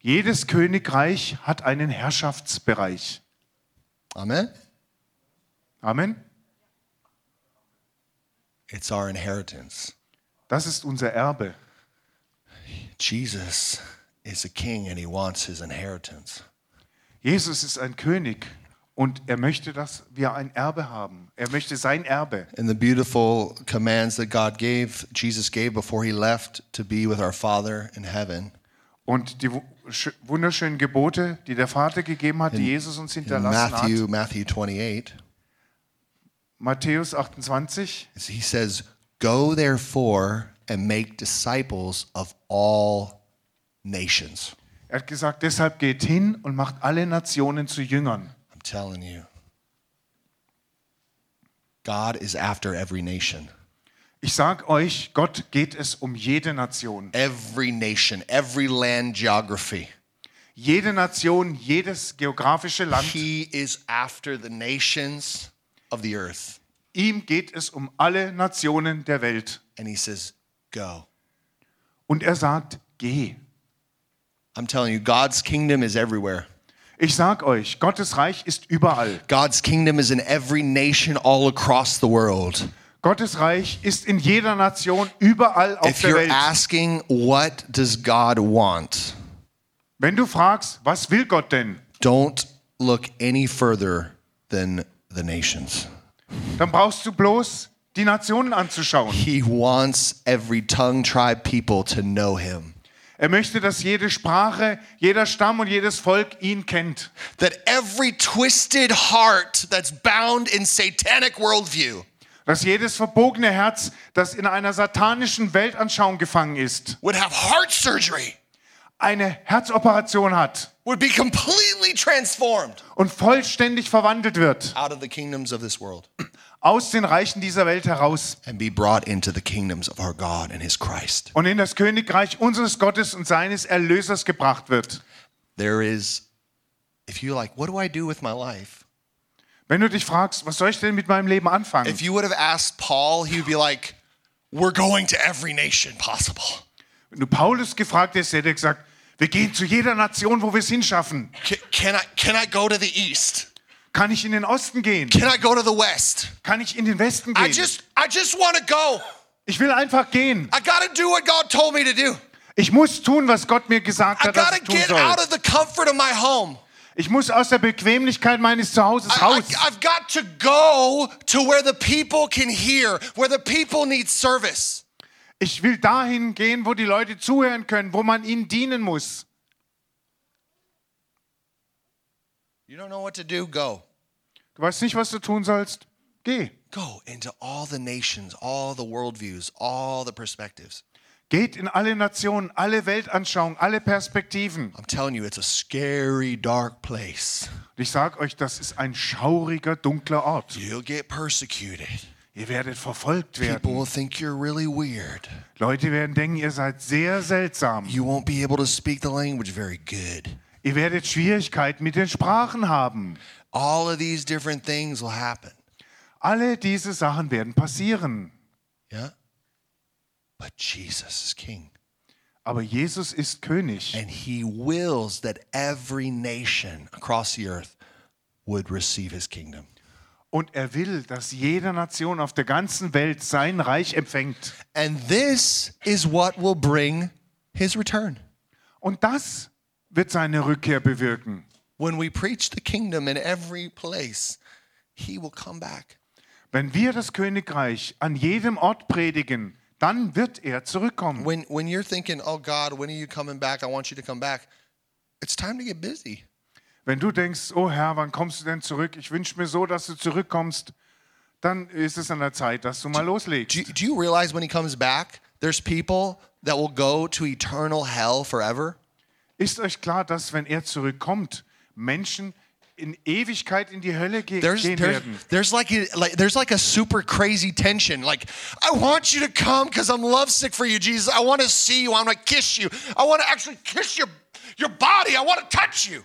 Jedes Königreich hat einen Herrschaftsbereich. Amen? Amen. It's our inheritance. Das ist unser Erbe. Jesus is a king and he wants his inheritance. Jesus ist ein König und er möchte, dass wir ein Erbe haben. Er möchte sein Erbe. And the beautiful commands that God gave, Jesus gave before he left to be with our Father in heaven. Und die wu- sch- wunderschönen Gebote, die der Vater gegeben hat, die Jesus uns In hinterlassen Matthew, hat. Matthew 28, Matthäus 28. he says, Go therefore and make disciples of all nations. Er hat gesagt, deshalb geht hin und macht alle Nationen zu Jüngern. Telling you. God is after every nation. Ich sag euch, Gott geht es um jede Nation. every nation, every land geography. Jede Nation, jedes geografische Land. He is after the nations of the earth. Ihm geht es um alle Nationen der Welt. And he says, Go. Und er sagt, geh. I'm telling you, God's kingdom is everywhere. Ich sag euch, Gottes Reich ist überall. God's kingdom is in every nation all across the world. Gottes Reich ist in jeder Nation, überall auf If der you're Welt. asking, what does God want? Wenn du fragst, was will Gott denn? Don't look any further than the nations. Dann brauchst du bloß die Nationen anzuschauen. He wants every tongue, tribe, people to know him. Er möchte, dass jede Sprache, jeder Stamm und jedes Volk ihn kennt. That every twisted heart that's bound in satanic worldview Dass jedes verbogene Herz, das in einer satanischen Weltanschauung gefangen ist, would have heart surgery, eine Herzoperation hat would be completely transformed und vollständig verwandelt wird, out of the kingdoms of this world aus den Reichen dieser Welt heraus and be brought into the kingdoms of our God and his Christ. und in das Königreich unseres Gottes und seines Erlösers gebracht wird. There is, if you're like, what do I do with my life? Wenn du dich fragst, was soll ich denn mit meinem Leben anfangen? If you would have asked Paul, he would be like, we're going to every nation possible. Wenn du Paulus gefragt hättest, hätte er gesagt, wir gehen zu jeder Nation, wo wir es hinschaffen. Can, can, I, can I go to the east? Kann ich in den Osten gehen? Can I go to the west? Kann ich in den Westen I gehen? just, I just want to go. Ich will einfach gehen. I got to do what God told me to do. Ich muss tun, was Gott mir gesagt I hat, dass got ich tun get soll. out of the comfort of my home. Ich muss aus der Bequemlichkeit meines Zuhauses I, raus. have got to go to where the people can hear, where the people need service. Ich will dahin gehen, wo die Leute zuhören können, wo man ihnen dienen muss. You don't know what to do? Go. Du weißt nicht, was du tun sollst? Geh. Go into all the nations, all the worldviews, all the perspectives. Geht in alle Nationen, alle Weltanschauungen, alle Perspektiven. I'm telling you, it's a scary, dark place. Ich sage euch, das ist ein schauriger, dunkler Ort. You'll get persecuted. Ihr werdet verfolgt People werden. will think you're really weird. Leute werden denken, ihr seid sehr seltsam. You won't be able to speak the language very good. Ihr werdet Schwierigkeiten mit den Sprachen haben. All of these different things will happen. Alle diese Sachen werden passieren. Yeah? But Jesus is king. Aber Jesus ist König. And he wills that every nation across the earth would receive his kingdom. Und er will, dass jede Nation auf der ganzen Welt sein Reich empfängt. And this is what will bring his return. Und das wird seine Rückkehr bewirken. When we preach the kingdom in every place, he will come back. Wenn wir das Königreich an jedem Ort predigen, dann wird er zurückkommen. When, when you're thinking, oh God, when are you coming back? I want you to come back. It's time to get busy. Wenn du denkst, oh Herr, wann kommst du denn zurück? Ich wünsche mir so, dass du zurückkommst, dann ist es an der Zeit, dass du mal loslegst. Do do you realize when he comes back, there's people that will go to eternal hell forever? Ist euch klar, dass wenn er zurückkommt, Menschen in Ewigkeit in die Hölle ge There's, gehen there's, werden? there's like a, like there's like a super crazy tension. Like I want you to come because I'm lovesick for you, Jesus. I want to see you. I want to kiss you. I want to actually kiss your your body. I want to touch you.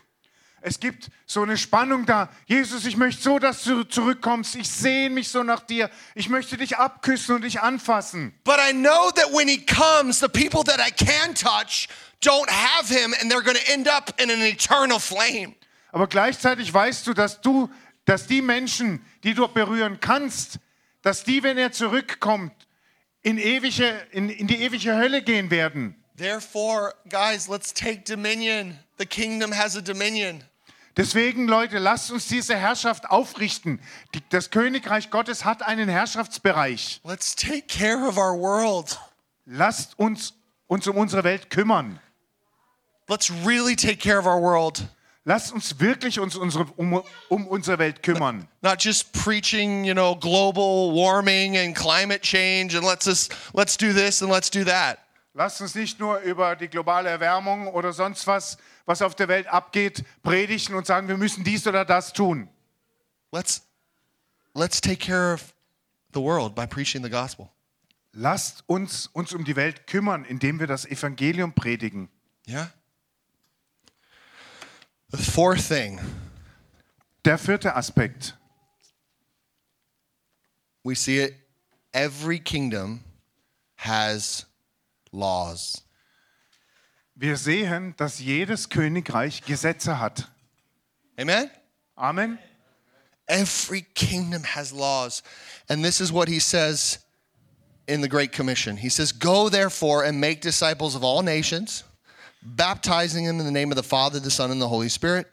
Es gibt so eine Spannung da. Jesus, ich möchte so, dass du zurückkommst. Ich sehne mich so nach dir. Ich möchte dich abküssen und dich anfassen. But I know that when he comes, the people that I can touch don't have him, and they're going to end up in an eternal flame. Aber gleichzeitig weißt du, dass du, dass die Menschen, die du berühren kannst, dass die, wenn er zurückkommt, in, ewige, in, in die ewige Hölle gehen werden. Therefore, guys, let's take dominion. The kingdom has a dominion. Deswegen, Leute, lasst uns diese Herrschaft aufrichten. Die, das Königreich Gottes hat einen Herrschaftsbereich. Let's take care of our world. Lasst uns uns um unsere Welt kümmern. Let's really take care of our world. Lasst uns wirklich uns unsere, um, um unsere Welt kümmern. Not just preaching, you know, global warming and climate change and let's just let's do this and let's do that. Lasst uns nicht nur über die globale Erwärmung oder sonst was, was auf der Welt abgeht, predigen und sagen, wir müssen dies oder das tun. Let's let's take care of the world by preaching the gospel. Lasst uns uns um die Welt kümmern, indem wir das Evangelium predigen. Yeah? The fourth thing Der vierte Aspekt. we see it every kingdom has laws. Wir sehen, dass jedes Königreich Gesetze hat. Amen? Amen. Every kingdom has laws. And this is what he says in the Great Commission. He says, Go therefore and make disciples of all nations, baptizing them in the name of the Father, the Son, and the Holy Spirit,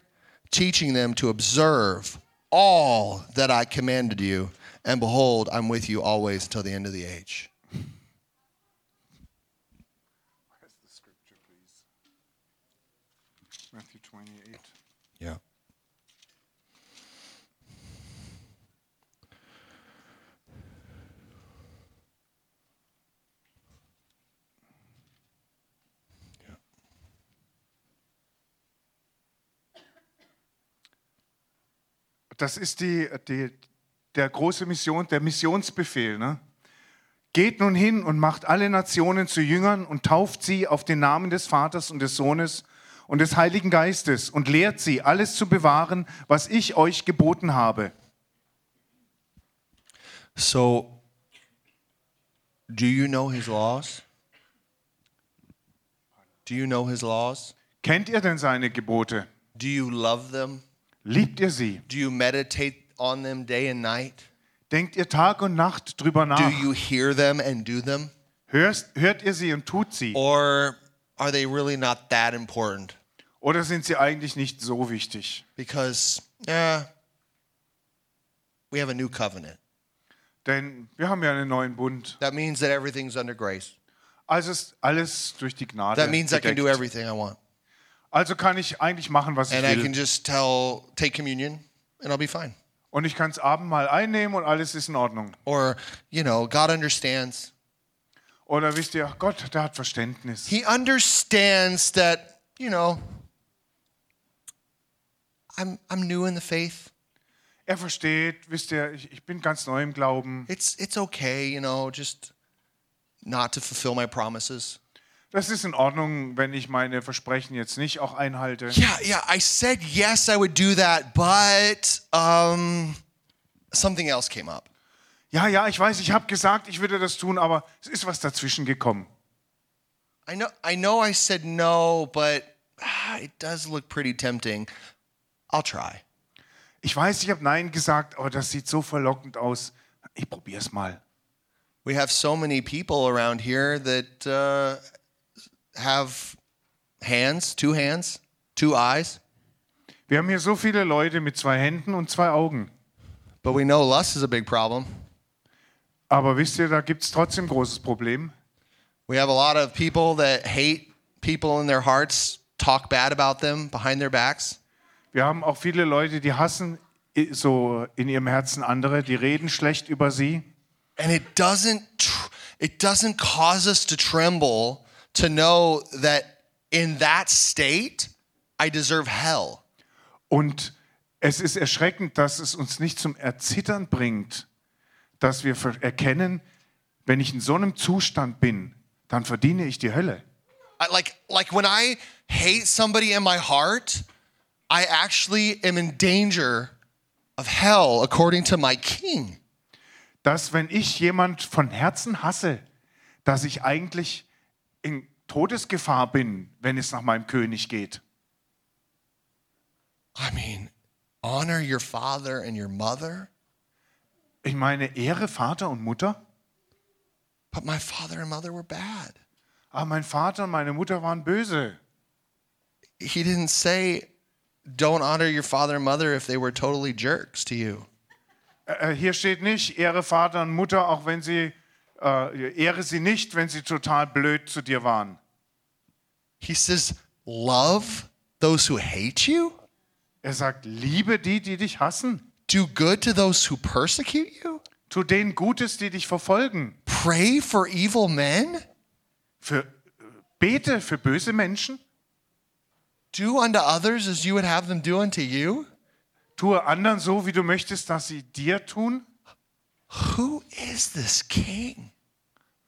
teaching them to observe all that I commanded you. And behold, I'm with you always until the end of the age. Das ist die, die, der große Mission, der Missionsbefehl. Ne? Geht nun hin und macht alle Nationen zu Jüngern und tauft sie auf den Namen des Vaters und des Sohnes und des Heiligen Geistes und lehrt sie, alles zu bewahren, was ich euch geboten habe. So, do you know his laws? Do you know his laws? Kennt ihr denn seine Gebote? Do you love them? Liebt ihr sie? Do you meditate on them day and night? Denkt ihr Tag und Nacht drüber Do nach? you hear them and do them? Hörst, hört ihr sie und tut sie? Or are they really not that important? Oder sind sie eigentlich nicht so wichtig? Because, yeah, we have a new covenant. Denn wir haben ja einen neuen Bund. That means that everything's under grace. Also ist alles durch die Gnade. That means I can do gedeckt. everything I want. Also kann ich eigentlich machen, was ich And I can will. just tell, take communion, and I'll be fine. Und ich kann das Abendmahl einnehmen und alles ist in Ordnung. Or, you know, God understands. Oder wisst ihr, Gott, der hat Verständnis. He understands that, you know, I'm, I'm new in the faith. Er versteht, wisst ihr, ich, ich bin ganz neu im Glauben. It's, it's okay, you know, just not to fulfill my promises. Das ist in Ordnung, wenn ich meine Versprechen jetzt nicht auch einhalte. Yeah, yeah, I said yes, I would do that, but um, something else came up. Ja, ja, ich weiß, ich habe gesagt, ich würde das tun, aber es ist was dazwischen gekommen. I know, I know I said no, but ah, it does look pretty tempting. I'll try. Ich weiß, ich habe Nein gesagt, aber das sieht so verlockend aus. Ich probiere es mal. We have so many people around here that uh, have hands, two hands, two eyes, Wir haben hier so viele Leute mit zwei Händen und zwei Augen. but we know lust is a big problem. Aber wisst ihr, da gibt es trotzdem großes Problem. We have a lot of people that hate people in their hearts, talk bad about them behind their backs. Wir haben auch viele Leute, die hassen so in ihrem Herzen andere, die reden schlecht über sie. And it doesn't it doesn't cause us to tremble to know that in that state I deserve hell. Und es ist erschreckend, dass es uns nicht zum Erzittern bringt, dass wir erkennen, wenn ich in so einem Zustand bin, dann verdiene ich die Hölle. Like like when I hate somebody in my heart, I actually am in danger of hell according to my king. Dass wenn ich jemand von Herzen hasse, dass ich eigentlich in Todesgefahr bin, wenn es nach meinem König geht. I mean, honor your father and your mother, Ich meine, Ehre Vater und Mutter. but my father and mother were bad. Aber mein Vater und meine Mutter waren böse. He didn't say don't honor your father and mother if they were totally jerks to you. Äh, Hier steht nicht, Ehre Vater und Mutter, auch wenn sie, äh, ehre sie nicht, wenn sie total blöd zu dir waren. He says, Love those who hate you, Er sagt, liebe die, die dich hassen. do good to those who persecute you, Tu denen Gutes, die dich verfolgen. pray for evil men, Für, bete für böse Menschen. do unto others as you would have them do unto you. Tue anderen so, wie du möchtest, dass sie dir tun. Who is this king?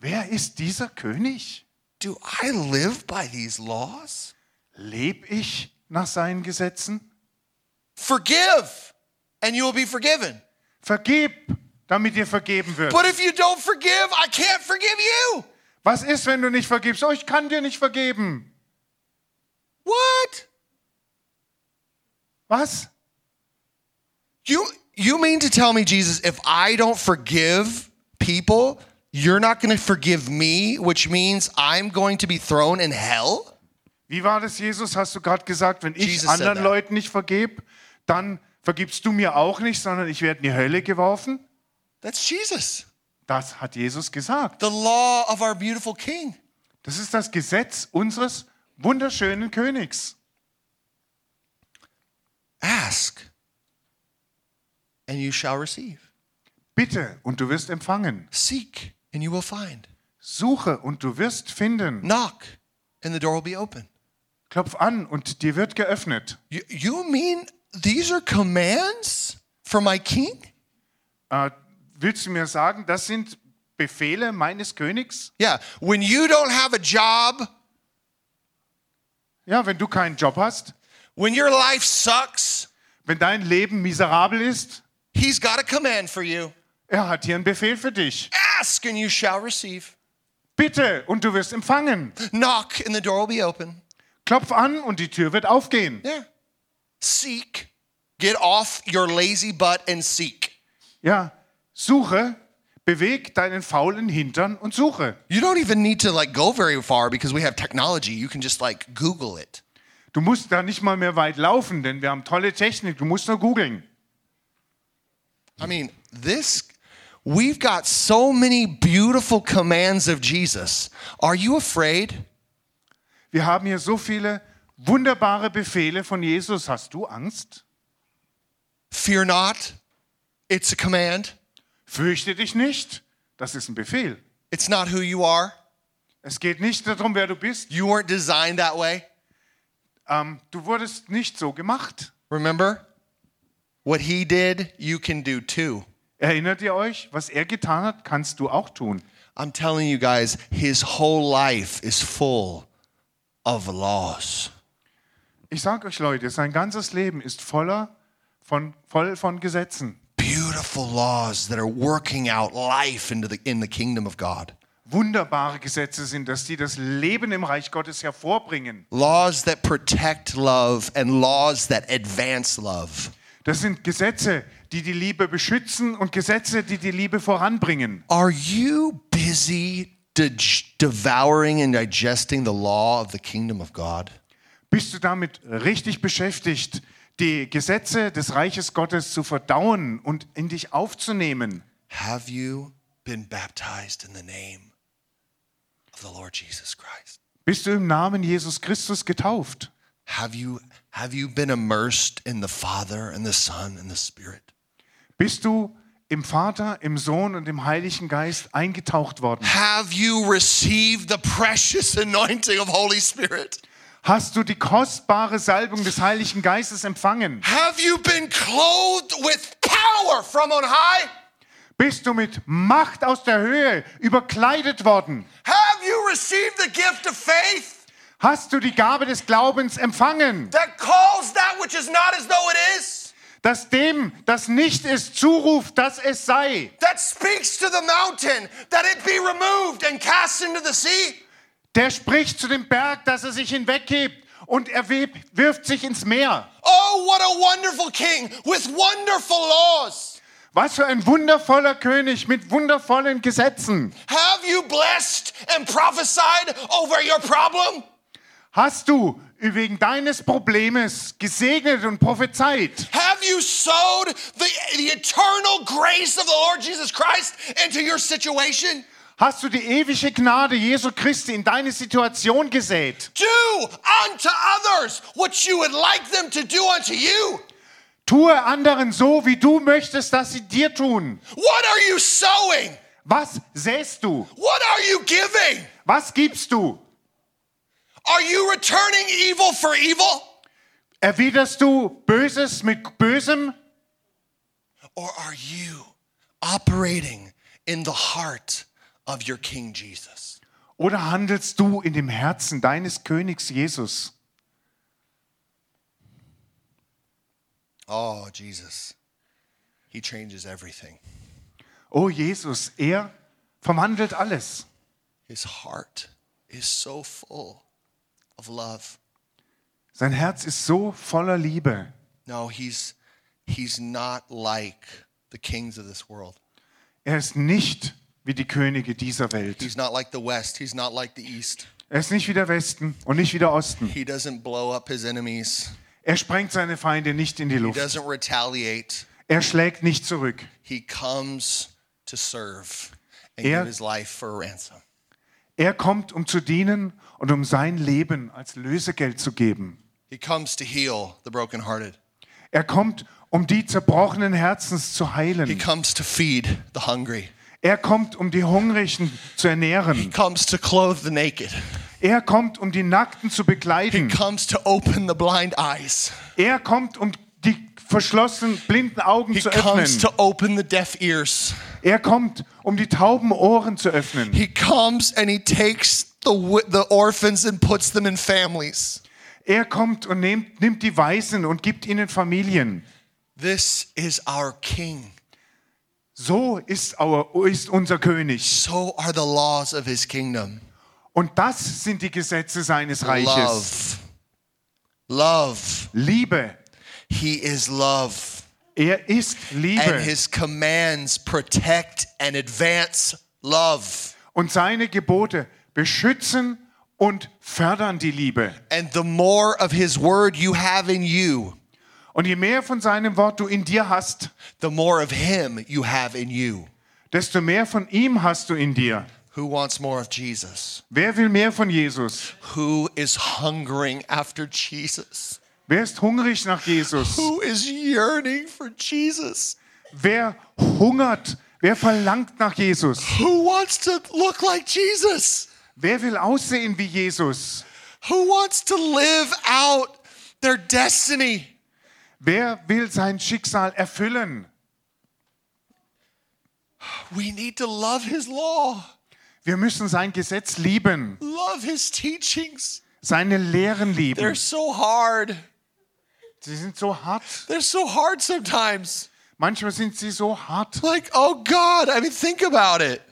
Wer ist dieser König? Do I live by these laws? Lebe ich nach seinen Gesetzen? Forgive, and you will be forgiven. Vergib, damit dir vergeben wird. But if you don't forgive, I can't forgive you. Was ist, wenn du nicht vergibst? Oh, ich kann dir nicht vergeben. What? Was? You you mean to tell me, Jesus, if I don't forgive people, you're not going to forgive me, which means I'm going to be thrown in hell? Wie war das, Jesus? Hast du gerade gesagt, wenn ich Jesus anderen. Leuten nicht vergebe, dann vergibst du mir auch nicht, sondern ich werde in die Hölle geworfen? That's Jesus. Das hat Jesus gesagt. The law of our beautiful king. Das ist das Gesetz unseres wunderschönen Königs. Ask and you shall receive. Bitte und du wirst empfangen. Seek and you will find. Suche und du wirst finden. Knock and the door will be open. Klopf an und dir wird geöffnet. You, you mean these are commands for my king? Äh, willst du mir sagen, das sind Befehle meines Königs? Yeah. When you don't have a job, Ja, wenn du keinen Job hast, when your life sucks, wenn dein Leben miserabel ist, he's got a command for you. Er hat hier einen Befehl für dich. Ask and you shall receive. Bitte und du wirst empfangen. Knock and the door will be open. Klopf an und die Tür wird aufgehen. Yeah. Seek. Get off your lazy butt and seek. Ja, suche, beweg deinen faulen Hintern und suche. You don't even need to like go very far because we have technology. You can just like Google it. Du musst da nicht mal mehr weit laufen, denn wir haben tolle Technik. Du musst nur googeln. I mean, this we've got so many beautiful commands of Jesus. Are you afraid? Wir haben hier so viele wunderbare Befehle von Jesus. Hast du Angst? Fear not. It's a command. Fürchte dich nicht. Das ist ein Befehl. It's not who you are. Es geht nicht darum, wer du bist. You weren't designed that way. Ähm, du wurdest nicht so gemacht. Remember? What he did, you can do too. Erinnert ihr euch, was er getan hat, kannst du auch tun. I'm telling you guys, his whole life is full of laws. Ich sage euch Leute, sein ganzes Leben ist voller von, voll von Gesetzen. Beautiful laws that are working out life into the, in the kingdom of God. Wunderbare Gesetze sind das, die das Leben im Reich Gottes hervorbringen. Laws that protect love and laws that advance love. Das sind Gesetze, die die Liebe beschützen und Gesetze, die die Liebe voranbringen. Are you busy devouring and digesting the law of the kingdom of God? Bist du damit richtig beschäftigt, die Gesetze des Reiches Gottes zu verdauen und in dich aufzunehmen? Have you been baptized in the name of the Lord Jesus Christ? Bist du im Namen Jesus Christus getauft? Have you have you been immersed in the Father and the Son and the Spirit? Bist du im Vater, im Sohn und im Heiligen Geist eingetaucht worden? Have you received the precious anointing of Holy Spirit? Hast du die kostbare Salbung des Heiligen Geistes empfangen? Have you been clothed with power from on high? Bist du mit Macht aus der Höhe überkleidet worden? Have you received the gift of faith Hast du die Gabe des Glaubens empfangen, that calls that which is not as though it is? Dass dem, das nicht ist, zuruft, dass es sei? That speaks to the mountain that it be removed and cast into the sea? Der spricht zu dem Berg, dass er sich hinweghebt und er wirft sich ins Meer. Oh, what a wonderful king with wonderful laws. Was für ein wundervoller König mit wundervollen Gesetzen. Have you blessed and prophesied over your problem? Hast du wegen deines Problems gesegnet und prophezeit? Have you sowed the, the eternal grace of the Lord Jesus Christ into your situation? Hast du die ewige Gnade Jesu Christi in deine Situation gesät? Do unto others what you would like them to do unto you. Tue anderen so, wie du möchtest, dass sie dir tun. What are you sowing? Was säst du? What are you giving? Was gibst du? Are you returning evil for evil? Erwiderst du Böses mit Bösem? Or are you operating in the heart of your King Jesus? Oder handelst du in dem Herzen deines Königs Jesus? Oh, Jesus. He changes everything. Oh Jesus, er verwandelt alles. His heart is so full of love. Sein Herz ist so voller Liebe. No, he's he's not like the kings of this world. Er ist nicht wie die Könige dieser Welt. He's not like the West. He's not like the East. Er ist nicht wie der Westen und nicht wie der Osten. He doesn't blow up his enemies. Er sprengt seine Feinde nicht in die He Luft. doesn't retaliate. Er schlägt nicht zurück. He comes to serve and Er- give his life for a ransom. Er kommt, um zu dienen und um sein Leben als Lösegeld zu geben. He comes to heal the brokenhearted. Er kommt, um die zerbrochenen Herzens zu He heilen. comes to feed the hungry. Er kommt, um die Hungrigen zu He ernähren. comes to clothe the naked. Er kommt, um die Nackten zu He bekleiden. comes to open the blind eyes. Er kommt, um die verschlossenen, blinden Augen He zu comes to öffnen. open the deaf ears. Er kommt, um die tauben Ohren zu öffnen. He comes and he takes the the orphans and puts them in families. Er kommt und nimmt, nimmt die Weisen und gibt ihnen Familien. This is our king. So ist, our, ist unser König. So are the laws of his kingdom. Und das sind die Gesetze seines Reiches. Love. Love. Liebe. He is love. Er ist And Liebe. his commands protect and advance love. Und seine Gebote beschützen und fördern die Liebe. And the more of his word you have in you, Und je mehr von seinem Wort du in dir hast, the more of him you have in you. desto mehr von ihm hast du in dir. Who wants more of Jesus? Wer will mehr von Jesus? Who is hungering after Jesus? Wer ist hungrig nach Jesus? Who is yearning for Jesus? Wer hungert? Wer verlangt nach Jesus? Who wants to look like Jesus? Wer will aussehen wie Jesus? Who wants to live out their destiny? Wer will sein Schicksal erfüllen? We need to love his law, Wir müssen sein Gesetz lieben, love his teachings. seine Lehren They're lieben. so hard. Sie sind so hart. They're so hard sometimes. Manchmal sind sie so hart. Like, oh God, I mean, think about it.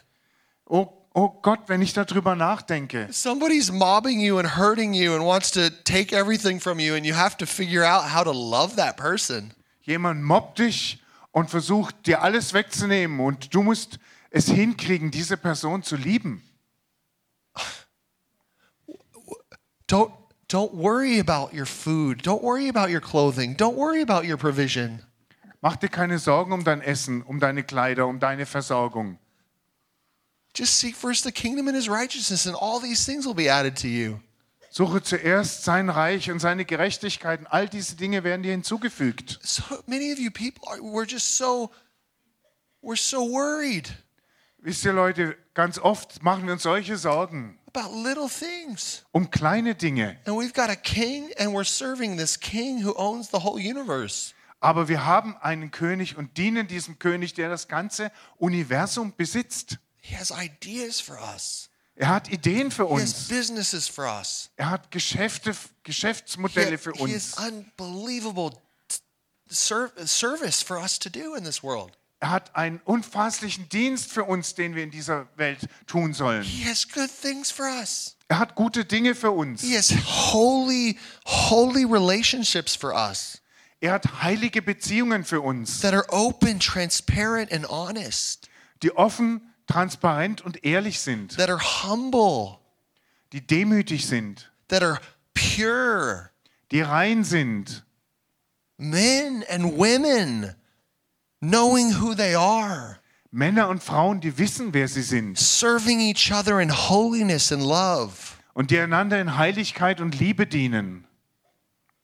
Oh, oh Gott, wenn ich darüber nachdenke. Somebody's mobbing you and hurting you and wants to take everything from you, and you have to figure out how to love that person. Jemand mobbt dich und versucht dir alles wegzunehmen und du musst es hinkriegen, diese Person zu lieben. Don't don't worry about your food. Don't worry about your clothing. Don't worry about your provision. Mach dir keine Sorgen um dein Essen, um deine Kleider, um deine Versorgung. Just seek first the kingdom and his righteousness, and all these things will be added to you. Suche zuerst sein Reich und seine Gerechtigkeit. und All diese Dinge werden dir hinzugefügt. So many of you people are we're just so we're so worried Wisst ihr Leute, ganz oft machen wir uns solche Sorgen. Um kleine Dinge. And we've got a king and we're serving this king who owns the whole universe. Aber wir haben einen König und dienen diesem König, der das ganze Universum besitzt. He has ideas for us. Er hat Ideen für He has uns. businesses for us. Er hat Geschäfte, He, Geschäftsmodelle für he has uns. unbelievable service for us to do in this world. Er hat einen unfasslichen Dienst für uns, den wir in dieser Welt tun sollen. He has good things for us. Er hat gute Dinge für uns. He has holy, holy relationships for us Er hat heilige Beziehungen für uns, that are open, transparent, and honest, die offen, transparent und ehrlich sind, that are humble, die demütig sind, that are pure. die rein sind. Men and women knowing who they are, Männer und Frauen, die wissen, wer sie sind serving each other in holiness and love, und die einander in Heiligkeit und Liebe dienen.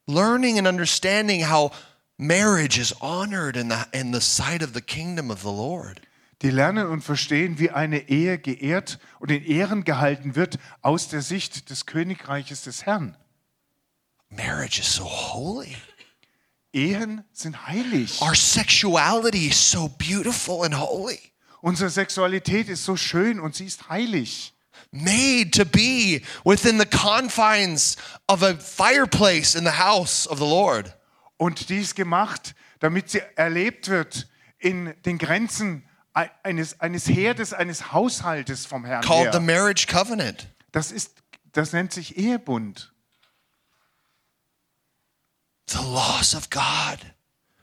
learning and understanding how marriage is honored in the, in the sight of the kingdom of the Lord. Die lernen und verstehen, wie eine Ehe geehrt und in Ehren gehalten wird aus der Sicht des Königreiches des Herrn. Marriage is so holy. Ehen sind heilig. Our sexuality is so beautiful and holy. Unsere Sexualität ist so schön und sie ist heilig. made to be within the confines of a fireplace in the house of the Lord. Und dies gemacht, damit sie erlebt wird in den Grenzen ei- eines, eines Herdes, eines Haushaltes vom Herrn called the her. marriage covenant. Das, ist, das nennt sich Ehebund. The laws of God,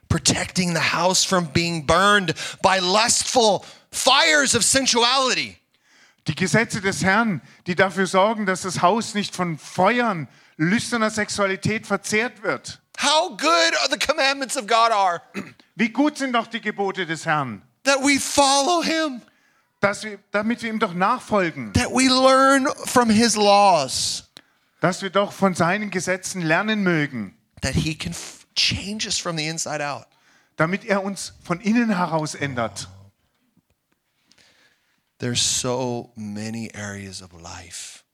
protecting the house from being burned by lustful fires of sensuality. Die Gesetze des Herrn, die dafür sorgen, dass das Haus nicht von Feuern lüsterner Sexualität verzehrt wird. How good are the commandments of God are. Wie gut sind doch die Gebote des Herrn, that we follow him, dass wir, damit wir ihm doch nachfolgen, that we learn from his laws, dass wir doch von seinen Gesetzen lernen mögen, that he can change us from the inside out. damit er uns von innen heraus ändert. There's so many areas of life.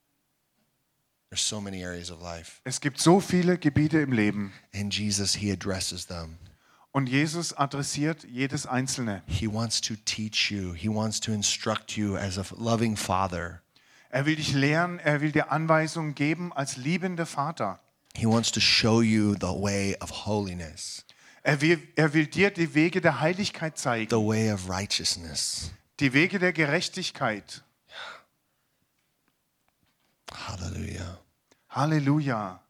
There's so many areas of life. Es gibt so viele Gebiete im Leben And Jesus, he addresses them. und Jesus adressiert jedes einzelne. He wants to teach you, he wants to instruct you as a loving father. Er will dich lehren, er will dir Anweisungen geben als liebender Vater. He wants to show you the way of holiness, Er will, er will dir die Wege der Heiligkeit zeigen, the way of righteousness. die Wege der Gerechtigkeit. Hallelujah. Halleluja.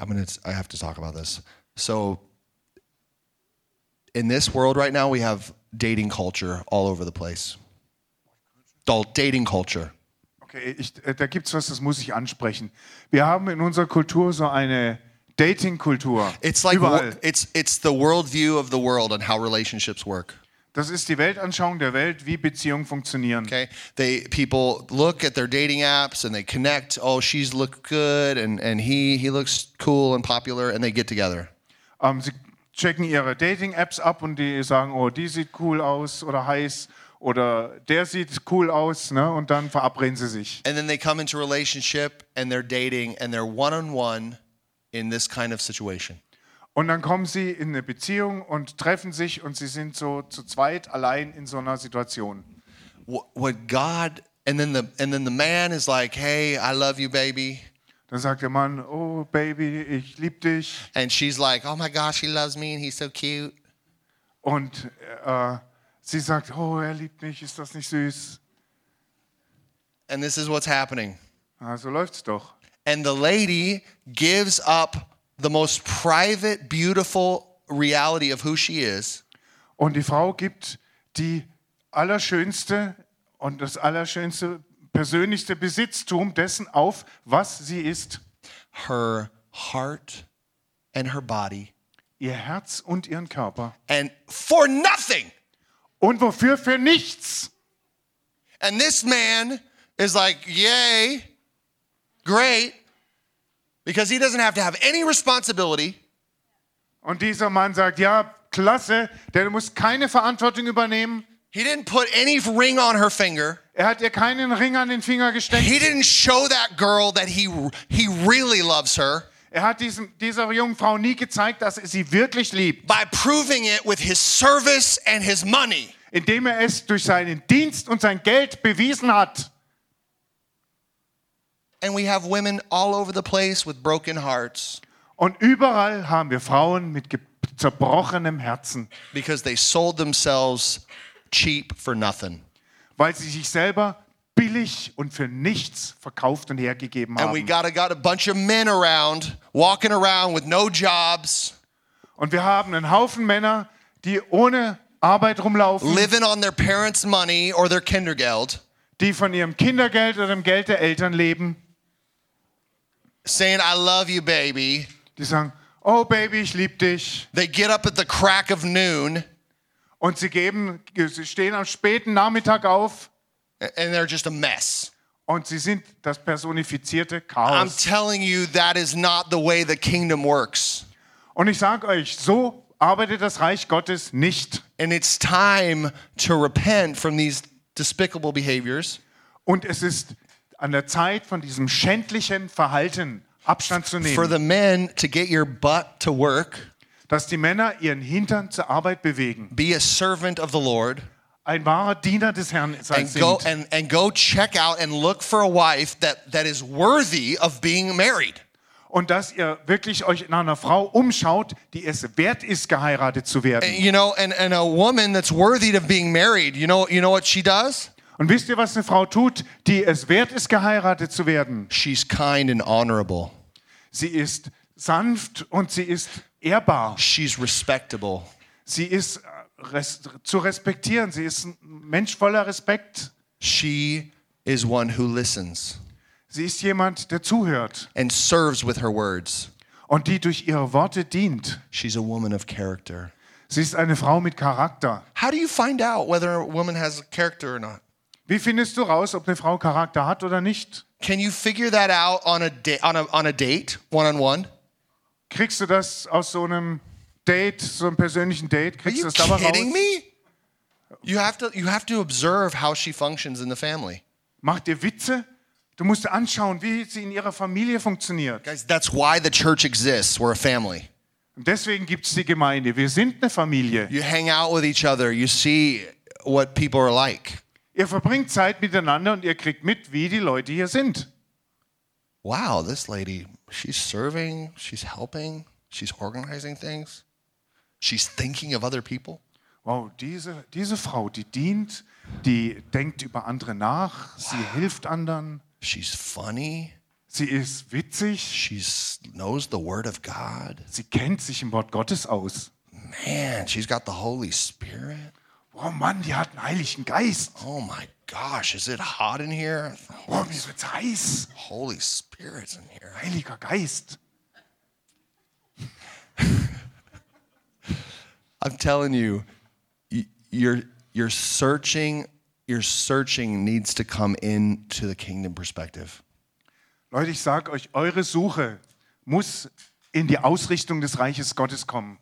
I'm gonna. I have to talk about this. So, in this world right now, we have dating culture all over the place. Adult dating culture. Okay, ich, äh, da gibt es was, das muss ich ansprechen. Wir haben in unserer Kultur so eine Dating-Kultur. It's like Überall. it's it's the worldview of the world and how relationships work. Das ist die Weltanschauung der Welt, wie Beziehungen funktionieren. Okay, they people look at their dating apps and they connect. Oh, she's look good, and and he he looks cool and popular, and they get together. Ähm, sie checken ihre Dating-Apps ab und die sagen, oh, die sieht cool aus oder heiß oder der sieht cool aus, ne? Und dann verabreden sie sich. And then they come into relationship and they're dating and they're one on one in this kind of situation. Und dann kommen sie in eine Beziehung und treffen sich und sie sind so zu zweit allein in so einer Situation. What, God and then the and then the man is like, "Hey, I love you, baby," Dann sagt der Mann, oh Baby, ich liebe dich. and she's like, "Oh my gosh, he loves me and he's so cute." Und äh, sie sagt, oh, er liebt mich, ist das nicht süß? And this is what's happening. Ah, so läuft's doch. And the lady gives up the most private, beautiful reality of who she is Und die Frau gibt die allerschönste und das allerschönste, persönlichste Besitztum dessen auf, was sie ist. her heart and her body, Ihr Herz und ihren Körper. and for nothing. Und wofür? Für nichts. And this man is like, Yay, great, because he doesn't have to have any responsibility. Und dieser Mann sagt, ja, klasse, der muss keine Verantwortung übernehmen. He didn't put any ring on her finger. Er hat ihr keinen Ring an den Finger gesteckt. He didn't show that girl that he, he really loves her Er hat diesem, dieser jungen Frau nie gezeigt, dass er sie wirklich liebt, by proving it with his service and his money. indem er es durch seinen Dienst und sein Geld bewiesen hat. And we have women all over the place with broken hearts Und überall haben wir Frauen mit zerbrochenem Herzen, because they sold themselves cheap for nothing. weil sie sich selber billig und für nichts verkauft und hergegeben And we haben. got a, got a bunch of men around, walking around with no jobs, Und wir haben einen Haufen Männer, die ohne Arbeit rumlaufen, living on their parents' money or their kindergeld, die von ihrem Kindergeld oder dem Geld der Eltern leben, saying, I love you, baby. die sagen, oh Baby, ich liebe dich. They get up at the crack of noon Und sie geben, sie stehen am späten Nachmittag auf and they're just a mess. und sie sind das personifizierte I'm Chaos. telling you, that is not the way the kingdom works. Und ich sage euch, so arbeitet das Reich Gottes nicht. And it's time to repent from these despicable behaviors Und es ist an der Zeit, von diesem schändlichen Verhalten Abstand zu for nehmen. the men to get your butt to work, Dass die Männer ihren Hintern zur Arbeit bewegen. be a servant of the Lord, Ein wahrer Diener des Herrn sein and go and, and go check out and look for a wife that, that is worthy of being married. Und dass ihr wirklich euch nach einer Frau umschaut, die es wert ist, geheiratet zu werden. You know, and, and a woman that's worthy of being married, you know, you know what she does? Und wisst ihr, was eine Frau tut, die es wert ist, geheiratet zu werden? She's kind and honorable. Sie ist sanft und sie ist ehrbar. She's respectable. Sie ist äh, res zu respektieren. Sie ist ein Mensch voller Respekt. She is one who listens Sie ist jemand, der zuhört and serves with her words. und die durch ihre Worte dient. She's a woman of character. Sie ist eine Frau mit Charakter. How do you find out whether a woman has a character or not? Wie findest du raus, ob eine Frau Charakter hat oder nicht? Can you figure that out on a, da- on a, on a date, one on one? Kriegst du das aus so einem Date, so einem persönlichen Date? Kriegst du das dabei raus? kidding me? You have to you have to observe how she functions in the family. Macht ihr Witze? Du musst anschauen, wie sie in ihrer Familie funktioniert. Guys, that's why the church exists. We're a family. Und deswegen gibt es die Gemeinde. Wir sind eine Familie. You hang out with each other, you see what people are like. Ihr verbringt Zeit miteinander und ihr kriegt mit, wie die Leute hier sind. Wow, this lady, she's serving, she's helping, she's organizing things. She's thinking of other people. Wow, diese, diese Frau, die dient, die denkt über andere nach, sie hilft anderen, She's funny. sie ist witzig, She knows the word of God. sie kennt sich im Wort Gottes aus. Man, she's got the Holy Spirit. Oh Mann, die hat einen Heiligen Geist. Oh my gosh, is it hot in here? Oh, mir wird's heiß. Holy Spirit's in here. Heiliger Geist. I'm telling you, y- your your searching, your searching needs to come into the kingdom perspective. Leute, ich sage euch, eure Suche muss in die Ausrichtung des Reiches Gottes kommen.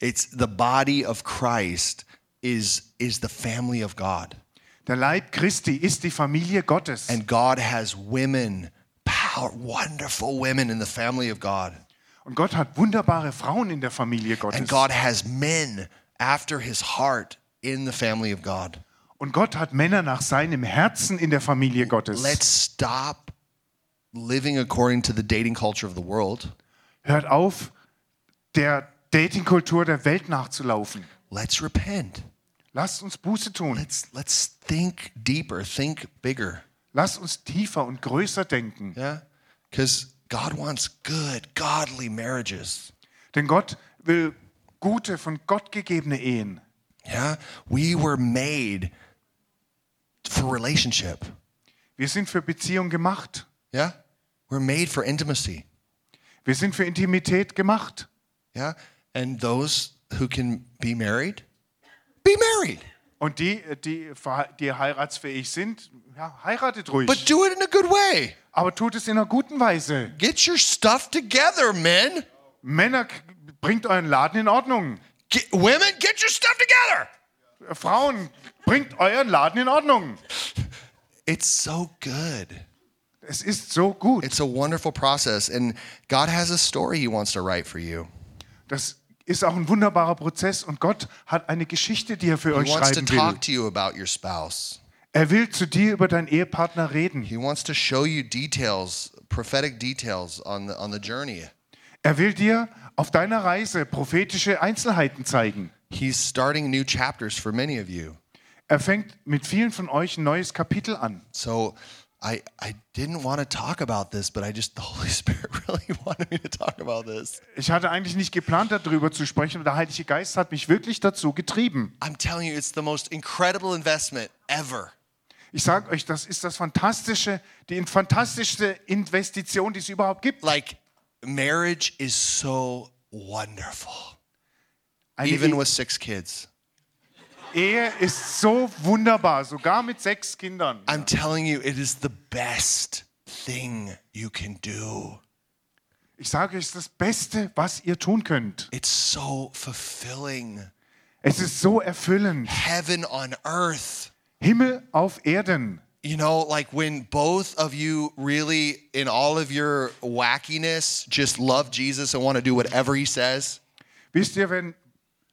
It's the body of Christ is is the family of God. Der Leib Christi ist die Familie Gottes. And God has women, power, wonderful women in the family of God. Und Gott hat wunderbare Frauen in der Familie Gottes. And God has men after his heart in the family of God. Und Gott hat Männer nach seinem Herzen in der Familie Gottes. Let's stop living according to the dating culture of the world. Hört auf, der Datingkultur der Welt nachzulaufen. Let's repent. Lasst uns Buße tun. Let's let's think deeper, think bigger. Lasst uns tiefer und größer denken. Yeah? God wants good, godly marriages. Denn Gott will gute, von Gott gegebene Ehen. Yeah? We were made for relationship. Wir sind für Beziehung gemacht. Yeah? We're made for intimacy. Wir sind für Intimität gemacht. Yeah? And those who can be married, be married. Und die, äh, die, verhe- die heiratsfähig sind, ja, heiratet ruhig. But do it in a good way. Aber tut es in einer guten Weise. Get your stuff together, men. Männer, bringt euren Laden in Ordnung. Get, women, get your stuff together. Äh, Frauen, bringt euren Laden in Ordnung. It's so good. Es ist so gut. It's a wonderful process. And God has a story He wants to write for you. Das ist auch ein wunderbarer Prozess und Gott hat eine Geschichte, die er für He euch wants to schreiben will. talk to you about your spouse. Er will zu dir über deinen Ehepartner reden. He wants to show you details, prophetic details on the, on the journey. Er will dir auf deiner Reise prophetische Einzelheiten zeigen. He's starting new chapters for many of you. Er fängt mit vielen von euch ein neues Kapitel an. So I, I didn't want to talk about this, but I just, the Holy Spirit really wanted me to talk about this. Ich hatte eigentlich nicht geplant, darüber zu sprechen, aber der Heilige Geist hat mich wirklich dazu getrieben. I'm telling you, it's the most incredible investment ever. Ich sage euch, das ist das fantastische, die fantastischste Investition, die es überhaupt gibt. Like, marriage is so wonderful, Eine even Ehe- with six kids. Ehe ist so wunderbar, sogar mit sechs Kindern. I'm telling you, it is the best thing you can do. Ich sage es ist das Beste, was ihr tun könnt. It's so fulfilling. Es ist so erfüllend. Heaven on earth. Himmel auf Erden. You know, like when both of you really, in all of your wackiness, just love Jesus and want to do whatever he says. Wisst ihr, wenn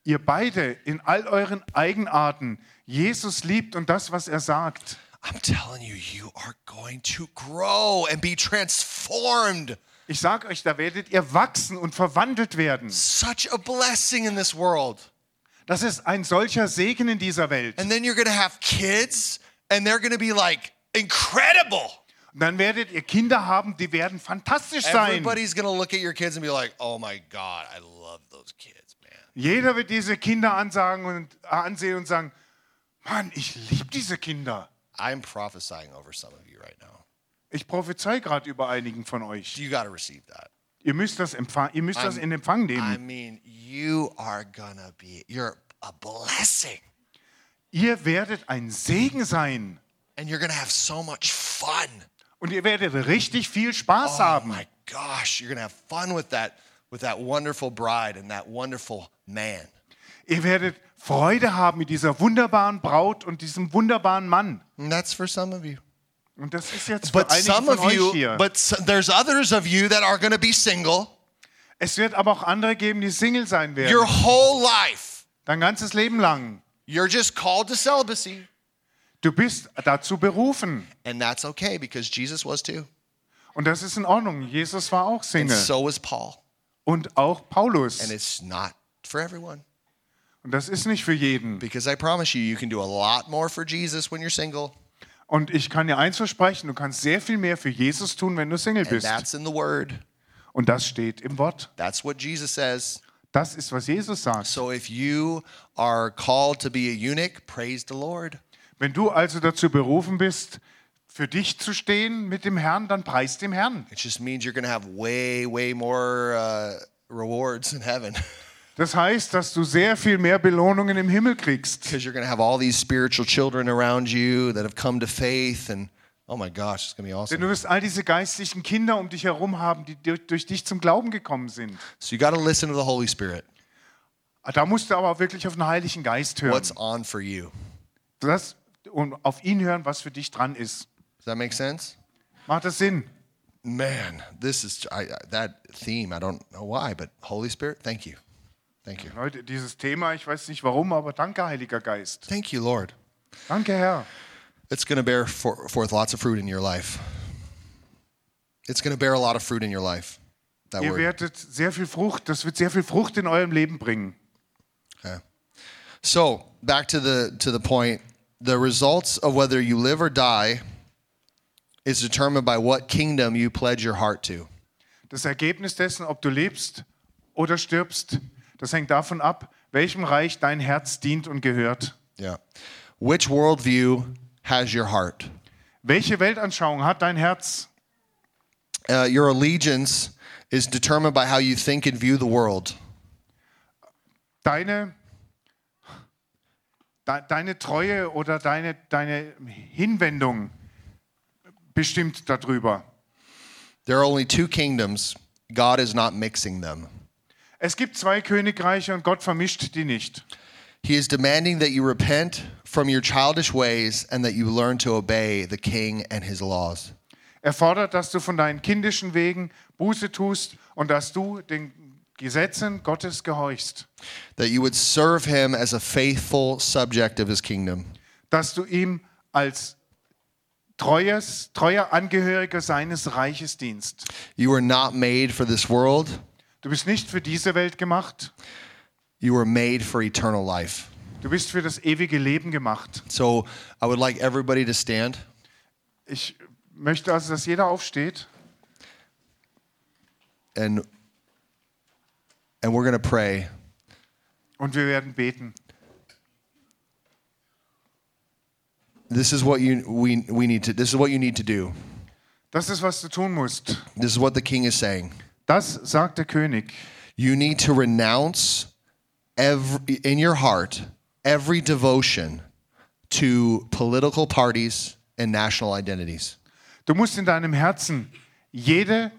ihr beide in all euren Eigenarten Jesus liebt und das, was er sagt, I'm telling you, you are going to grow and be transformed. ich sage euch, da werdet ihr wachsen und verwandelt werden. Such a blessing in this world. Das ist ein solcher Segen in dieser Welt. And then you're going to have kids and they're going to be like incredible. Und dann werdet ihr Kinder haben, die werden fantastisch sein. Everybody's going to look at your kids and be like, oh my God, I love those kids. Jeder wird diese Kinder ansagen und äh, ansehen und sagen, Mann, ich liebe diese Kinder. I'm prophesying over some of you right now. Ich prophezei gerade über einigen von euch. You got to receive that. Ihr müsst das, empfang, ihr müsst das I'm- in Empfang I nehmen. mean, you are to be, you're a blessing. Ihr werdet ein Segen sein. And you're to have so much fun. Und ihr werdet richtig viel Spaß Oh haben. my gosh, you're to have fun with that with that wonderful bride and that wonderful man. Ihr werdet Freude haben mit dieser wunderbaren Braut und diesem wunderbaren Mann. And that's for some of you. Und das ist jetzt für But einige some von of euch you, hier. but s- there's others of you that are going to be single es wird aber auch andere geben, die Single sein werden. your whole life. Dein ganzes Leben lang. You're just called to celibacy. Du bist dazu berufen. And that's okay because Jesus was too. Und das ist in Ordnung. Jesus war auch And Single. so was Paul. Und auch Paulus. And it's not for everyone Und das ist nicht für jeden. because I promise you, you can do a lot more for Jesus when you're single. Und ich kann dir eins versprechen, du kannst sehr viel mehr für Jesus tun, wenn du Single And bist. that's in the word. Und das steht im Wort. That's what Jesus says. Das ist, was Jesus sagt. So if you are called to be a eunuch, praise the Lord. Wenn du also dazu berufen bist, für dich zu stehen mit dem Herrn, dann preis dem Herrn. It just means you're going to have way, way more uh, rewards in heaven Das heißt, dass du sehr viel mehr Belohnungen im Himmel kriegst. because you're going to have all these spiritual children around you that have come to faith. And oh my gosh, it's going to be Denn awesome. du wirst all diese geistlichen Kinder um dich herum haben, die durch, durch dich zum Glauben gekommen sind. So you got to listen to the Holy Spirit. Da musst du aber wirklich auf den Heiligen Geist hören. What's on for you? Das, und auf ihn hören, was für dich dran ist. Does that make sense? Macht das Sinn? Man, this is I- that theme. I don't know why, but Holy Spirit, thank you. Thank you. Leute, dieses Thema, ich weiß nicht warum, aber danke, Heiliger Geist. Thank you, Lord. Danke, Herr. It's going to bear for, forth lots of fruit in your life. It's going to bear a lot of fruit in your life. That Ihr word. werdet sehr viel Frucht, das wird sehr viel Frucht in eurem Leben bringen. Okay. So back to the to the point. The results of whether you live or die is determined by what kingdom you pledge your heart to. Das Ergebnis dessen, ob du lebst oder stirbst, das hängt davon ab, welchem Reich dein Herz dient und gehört. Yeah. Which worldview has your heart? Welche Weltanschauung hat dein Herz? Uh, your allegiance is determined by how you think and view the world. Deine, de, deine Treue oder deine, deine Hinwendung bestimmt darüber. There are only two kingdoms. God is not mixing them. Es gibt zwei Königreiche und Gott vermischt die nicht. He is demanding that you repent from your childish ways and that you learn to obey the king and his laws. Er fordert, dass du von deinen kindischen Wegen Buße tust und dass du den Gesetzen Gottes gehorchst. That you would serve him as a faithful subject of his kingdom. Dass du ihm als treues, treuer Angehöriger seines Reiches dienst. You are not made for this world, Du bist nicht für diese Welt gemacht, you are made for eternal life. du bist für das ewige Leben gemacht. So I would like everybody to stand. Ich möchte also, dass jeder aufsteht and and we're going to pray und wir werden beten. this is what you we we need to this is what you need to do Das ist, was du tun musst. this is what the king is saying Das sagt der König. you need to renounce every in your heart every devotion to political parties and national identities Du musst in deinem Herzen jede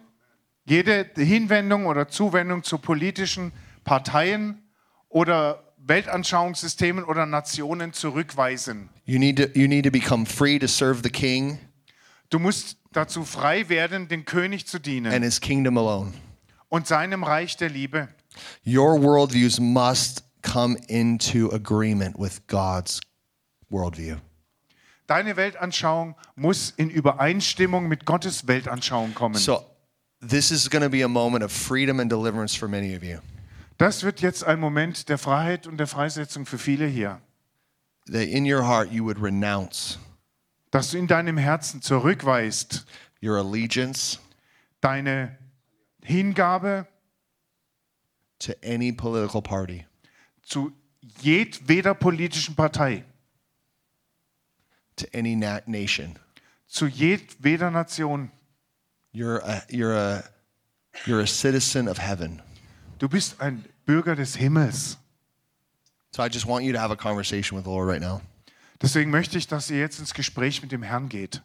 jede Hinwendung oder Zuwendung zu politischen Parteien oder Weltanschauungssystemen oder Nationen zurückweisen. You need to, you need to become free to serve the king Du musst dazu frei werden, den König zu dienen and his kingdom alone. und seinem Reich der Liebe. Your worldviews must come into agreement with God's worldview. Deine Weltanschauung muss in Übereinstimmung mit Gottes Weltanschauung kommen. So, this is going to be a moment of freedom and deliverance for many of you. Das wird jetzt ein Moment der Freiheit und der Freisetzung für viele hier. That in your heart you would renounce Dass du in deinem Herzen zurückweist, your allegiance deine Hingabe to any political party, zu jedweder politischen Partei, to any na- nation. zu jedweder Nation. You're a, you're a, you're a citizen of heaven. Du bist ein Bürger des Himmels. So I just want you to have a conversation with the Lord right now. Deswegen möchte ich, dass ihr jetzt ins Gespräch mit dem Herrn geht.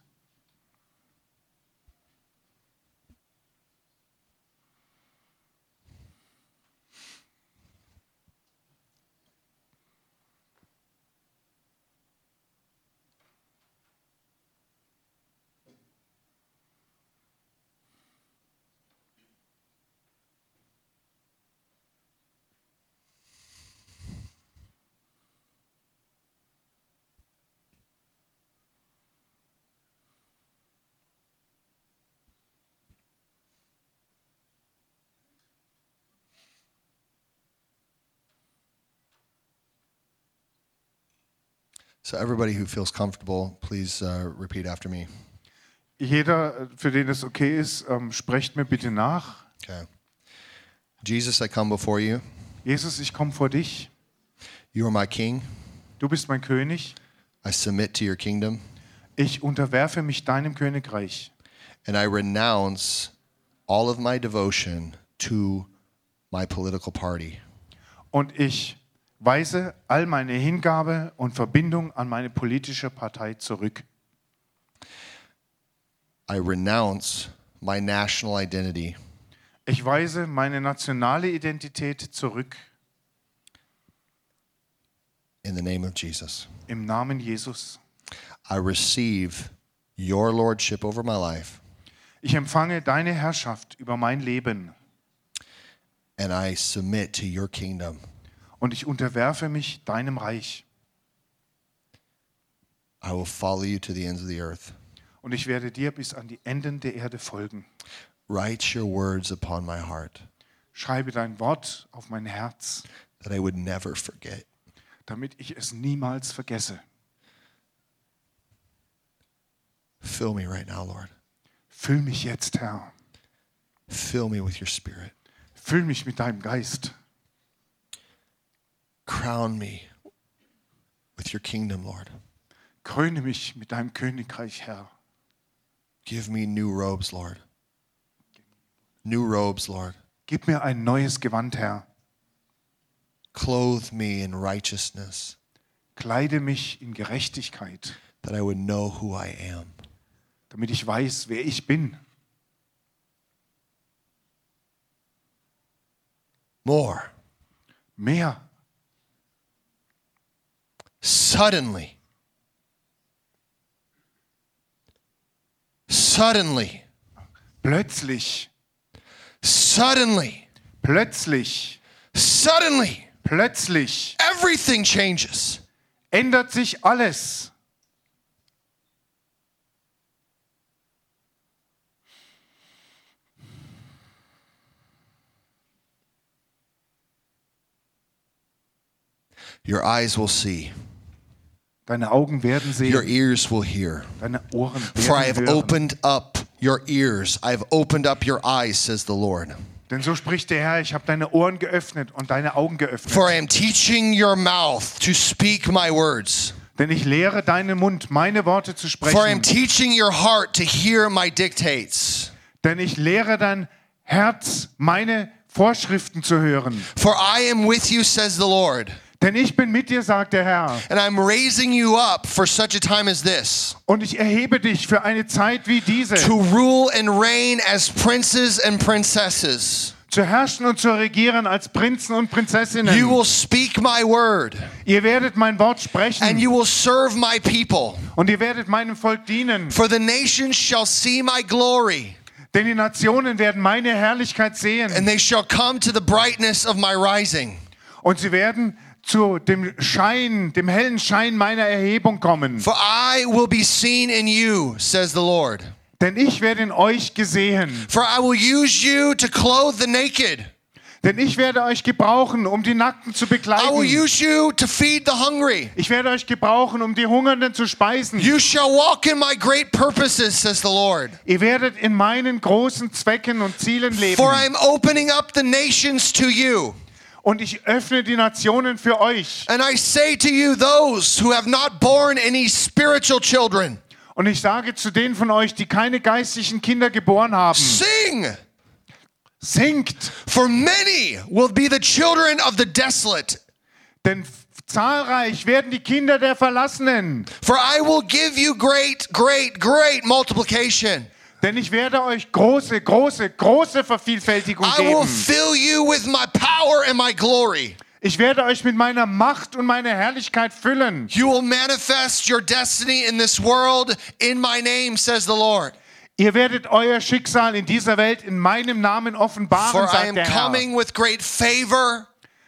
So everybody who feels comfortable, please uh, repeat after me. Jeder, für den es okay ist, ähm, sprecht mir bitte nach. Okay. Jesus, I come before you. Jesus, ich komme vor dich. You are my king. Du bist mein König. I submit to your kingdom Ich unterwerfe mich deinem Königreich. and I renounce all of my devotion to my political party. Und ich weise all meine Hingabe und Verbindung an meine politische Partei zurück. I renounce my national identity Ich weise meine nationale Identität zurück in the name of Jesus. im Namen Jesus. I receive your lordship over my life Ich empfange deine Herrschaft über mein Leben and I submit to your kingdom. Und ich unterwerfe mich deinem Reich. I will follow you to the ends of the earth. Und ich werde dir bis an die Enden der Erde folgen. Write your words upon my heart Schreibe dein Wort auf mein Herz, that I would never forget. damit ich es niemals vergesse. Fill me right now, Lord. Füll mich jetzt, Herr. Fill me with your spirit. Füll mich mit deinem Geist. Crown me with your kingdom, Lord. Kröne mich mit deinem Königreich, Herr. Give me new robes, Lord. New robes, Lord. Gib mir ein neues Gewand, Herr. Clothe me in righteousness Kleide mich in Gerechtigkeit, that I would know who I am. damit ich weiß, wer ich bin. More. Mehr. Suddenly. Suddenly. Plötzlich. Suddenly. Plötzlich. Suddenly. Plötzlich Everything changes. ändert sich alles. Your eyes will see. Deine Augen werden Your sehen. ears will hear. Deine Ohren For I have werden hören. opened up your ears. I have opened up your eyes, says the Lord. Denn so spricht der Herr, ich habe deine Ohren geöffnet und deine Augen geöffnet. For I am teaching your mouth to speak my words. Denn ich lehre deinen Mund, meine Worte zu For I am sprechen. teaching your heart to hear my dictates. Denn ich lehre dein Herz, meine Vorschriften zu hören. For I am with you, says the Lord. Denn ich bin mit dir, sagt der Herr. And I'm raising you up for such a time as this Und ich erhebe dich für eine Zeit wie diese, to rule and reign as princes and princesses. zu herrschen und zu regieren als Prinzen und You Prinzessinnen. will speak my word Ihr werdet mein Wort and sprechen you will serve my people. und ihr werdet meinem Volk dienen. For the nations shall see my glory, Denn die Nationen werden meine Herrlichkeit sehen and they shall come to the brightness of my rising. und sie werden zu dem Schein, dem hellen Schein meiner Erhebung kommen. For I will be seen in you, says the Lord. Denn ich werde in euch gesehen. For I will use you to clothe the naked. Denn ich werde euch gebrauchen, um die Nackten zu I will bekleiden. use you to feed the hungry. Ich werde euch gebrauchen, um die Hungernden zu speisen. You shall walk in my great purposes, says the Lord. Ihr werdet in meinen großen Zwecken und Zielen leben. For I am opening up the nations to you. Und ich öffne die Nationen für euch. And I say to you, those who have not borne any spiritual children, Und ich sage zu denen von euch, die keine geistlichen Kinder geboren haben, sing, singt, for many will be the children of the desolate. denn zahlreich werden die Kinder der Verlassenen. For I will give you great, great, great multiplication. Denn ich werde euch große, große, große Vervielfältigung I will geben. fill you with my power and my glory. Ich werde euch mit meiner Macht und meiner Herrlichkeit füllen. You will manifest your destiny in this world in my name, says the Lord. Ihr werdet euer Schicksal in dieser Welt in meinem Namen offenbaren, For I sagt am der Herr. coming with great favor,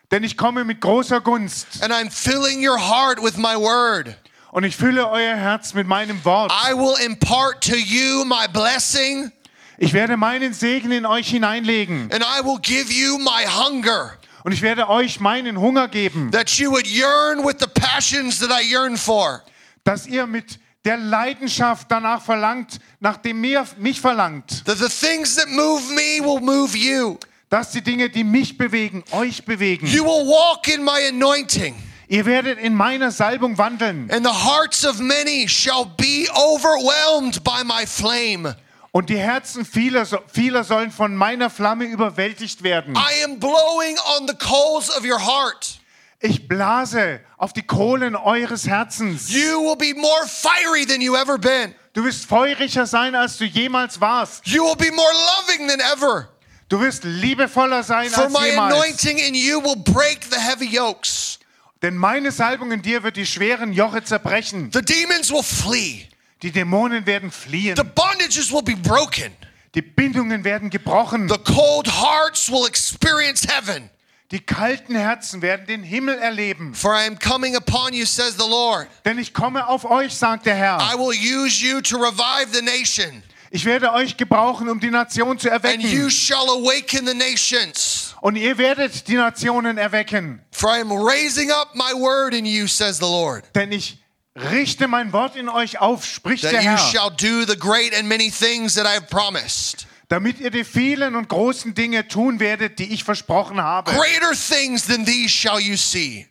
Denn ich komme mit großer Gunst and I'm filling your heart with my word. Und ich fülle euer Herz mit meinem Wort. I will impart to you my blessing, Ich werde meinen Segen in euch hineinlegen and I will give you my hunger, und ich werde euch meinen Hunger geben, that you would yearn with the passions that I yearn for. dass ihr mit der Leidenschaft danach verlangt, nachdem mir mich verlangt, That the things that move me will move you. dass die Dinge, die mich bewegen, euch bewegen. You will walk in my anointing, Ihr werdet in meiner Salbung wandeln and the hearts of many shall be overwhelmed by my flame. und die Herzen vieler, vieler sollen von meiner Flamme überwältigt werden. I am blowing on the coals of your heart. Ich blase auf die Kohlen eures Herzens. You will be more fiery than you ever been. Du wirst feuriger sein, als du jemals warst. You will be more loving than ever. Du wirst liebevoller sein For als my jemals. anointing in you will break the heavy yokes. Denn meine Salbung in dir wird die schweren Joche zerbrechen. The demons will flee. Die Dämonen werden fliehen. The bondages will be broken. Die Bindungen werden gebrochen. The cold hearts will experience heaven. Die kalten Herzen werden den Himmel erleben. For I am coming upon you, says the Lord. Denn ich komme auf euch, sagt der I Herr. will use you to revive the nation, Ich werde euch gebrauchen, um die Nation zu and you erwecken. shall awaken the nations. Und ihr werdet die Nationen erwecken. For I am raising up my word in you, says the Lord, Denn ich richte mein Wort in euch auf, spricht der that you Herr. shall do the great and many things that I have promised. damit ihr die vielen und großen Dinge tun werdet, die ich versprochen habe. Greater things than these shall you see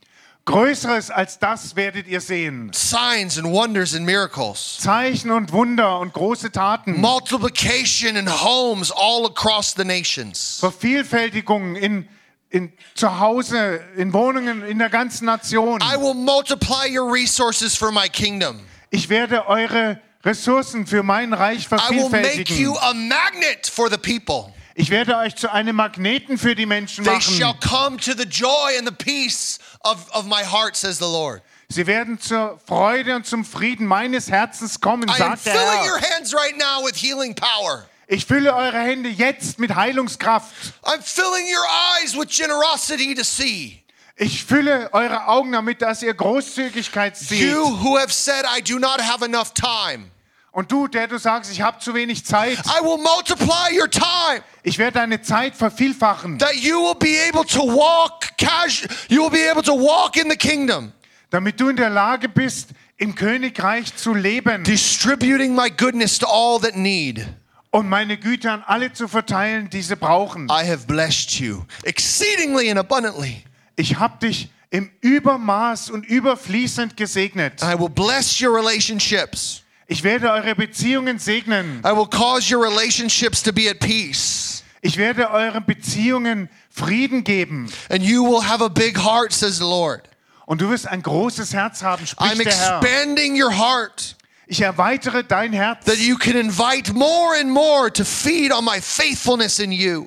Größeres als das werdet ihr sehen. signs and wonders and miracles, Zeichen und Wunder und große Taten. multiplication in homes all across the nations. Vervielfältigung in, in zu Hause, in Wohnungen, in der ganzen Nation. I will multiply your resources for my kingdom. Ich werde eure Ressourcen für mein Reich I will make vervielfältigen. you a magnet for the people. Ich werde euch zu einem Magneten für die Menschen They shall machen. come to the joy and the peace of, of my heart, says the Lord. Sie werden zur Freude und zum Frieden meines Herzens kommen, I am sagt der filling your Herr. hands right now with healing power. Ich fülle eure Hände jetzt mit Heilungskraft. I'm filling your eyes with generosity to see. Ich fülle eure Augen damit, dass ihr Großzügigkeit seht. You who have said, I do not have enough time, Und du, der du sagst, ich habe zu wenig Zeit, I will multiply your time ich werde deine Zeit vervielfachen, that you will be able to walk casual, you will be able to walk in the kingdom, damit du in der Lage bist, im Königreich zu leben distributing my goodness to all that need. und meine Güter an alle zu verteilen, die sie brauchen. I have blessed you exceedingly and abundantly. Ich habe dich im Übermaß und überfließend gesegnet. I will bless your relationships. Ich werde eure Beziehungen segnen. I will cause your relationships to be at peace. Ich werde euren Beziehungen Frieden geben. And you will have a big heart, says the Lord. Und du wirst ein großes Herz haben, I'm spricht der Herr. expanding your heart Ich erweitere dein Herz, that you can invite more and more to feed on my faithfulness in you.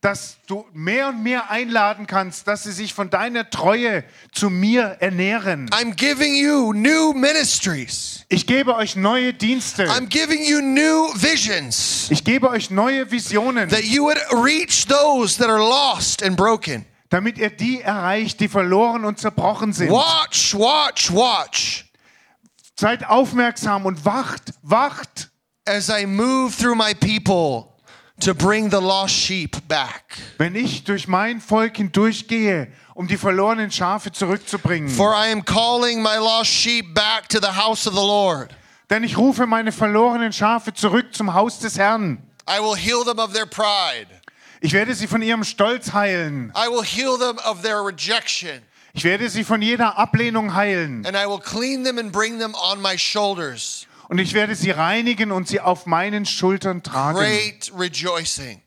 Dass du mehr und mehr einladen kannst, dass sie sich von deiner Treue zu mir ernähren. I'm giving you new ministries. Ich gebe euch neue Dienste. I'm giving you new visions Ich gebe euch neue Visionen, that you would reach those that are lost and broken. damit ihr die erreicht, die verloren und zerbrochen sind. Watch, watch, watch Seid aufmerksam und wacht, wacht, as I move through my people to bring the lost sheep back. wenn ich durch mein Volk hindurchgehe, um die verlorenen Schafe zurückzubringen. For I am calling my lost sheep back to the house of the Lord. Denn ich rufe meine verlorenen Schafe zurück zum Haus des Herrn. I will heal them of their pride. Ich werde sie von ihrem Stolz heilen. I will heal them of their rejection. Ich werde sie von jeder Ablehnung heilen. And I will clean them and bring them on my shoulders. Und ich werde sie reinigen und sie auf meinen Schultern tragen. Great rejoicing,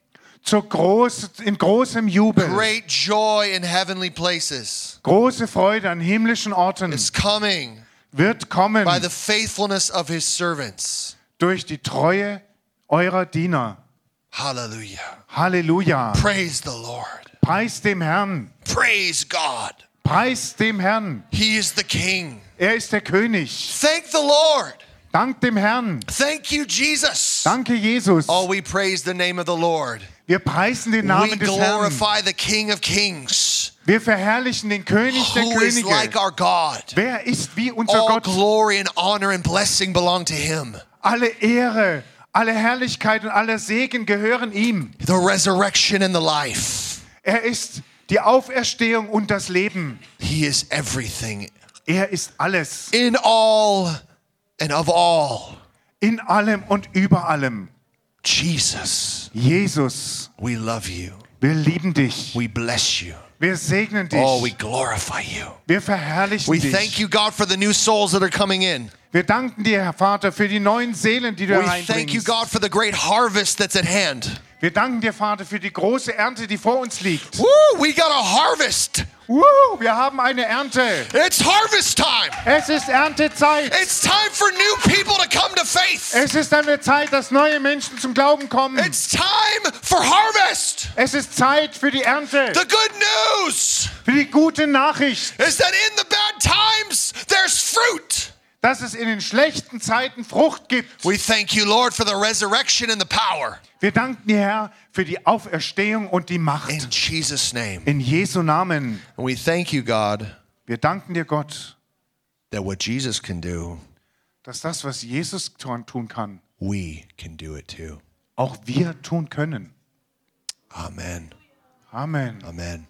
Zur groß, in großem Jubel. great joy in heavenly places Große Freude an himmlischen Orten is coming wird kommen by the faithfulness of his servants. durch die Treue eurer Diener. Hallelujah. Halleluja. Praise the Lord. Preis dem Herrn. Praise God. Preis dem Herrn. He is the King. Er ist der König. Thank the Lord. Dank dem Herrn. Thank you, Jesus. Danke, Jesus. Oh, we praise the name of the Lord. Wir preisen den We Namen des Herrn. glorify the King of Kings. Wir verherrlichen den König der Who is like Könige. our God? Wer ist wie unser All Gott? glory and honor and blessing belong to him. Alle Ehre, alle Herrlichkeit und aller Segen gehören ihm. The resurrection and the life. Er ist die Auferstehung und das Leben. He is everything. Er ist alles. In all and of all. In allem und über allem. Jesus, Jesus, we love you. wir lieben dich. We bless you. Wir segnen dich. Oh, we glorify you. Wir verherrlichen We dich. thank you, God, for the new souls that are coming in. Wir danken dir, Herr Vater, für die neuen Seelen, die du We thank you. God, for the great harvest that's at hand. Wir danken dir, Vater, für die große Ernte, die vor uns liegt. Woo, we got a harvest. Woo, wir haben eine Ernte. It's harvest time. Es ist Erntezeit. It's time for new people to come to faith. Es ist eine Zeit, dass neue Menschen zum Glauben kommen. It's time for harvest. Es ist Zeit für die Ernte, The good news für die gute Nachricht, is that in the bad times, there's fruit. Dass es in den schlechten Zeiten Frucht gibt. We thank you, Lord, for the resurrection and the power. Wir danken dir, Herr, für die Auferstehung und die Macht. In Jesus' name. In Jesu Namen. And we thank you, God, Wir danken dir, Gott, that what Jesus can do, dass das, was Jesus tun kann, we can do it too. auch wir tun können. Amen. Amen. Amen.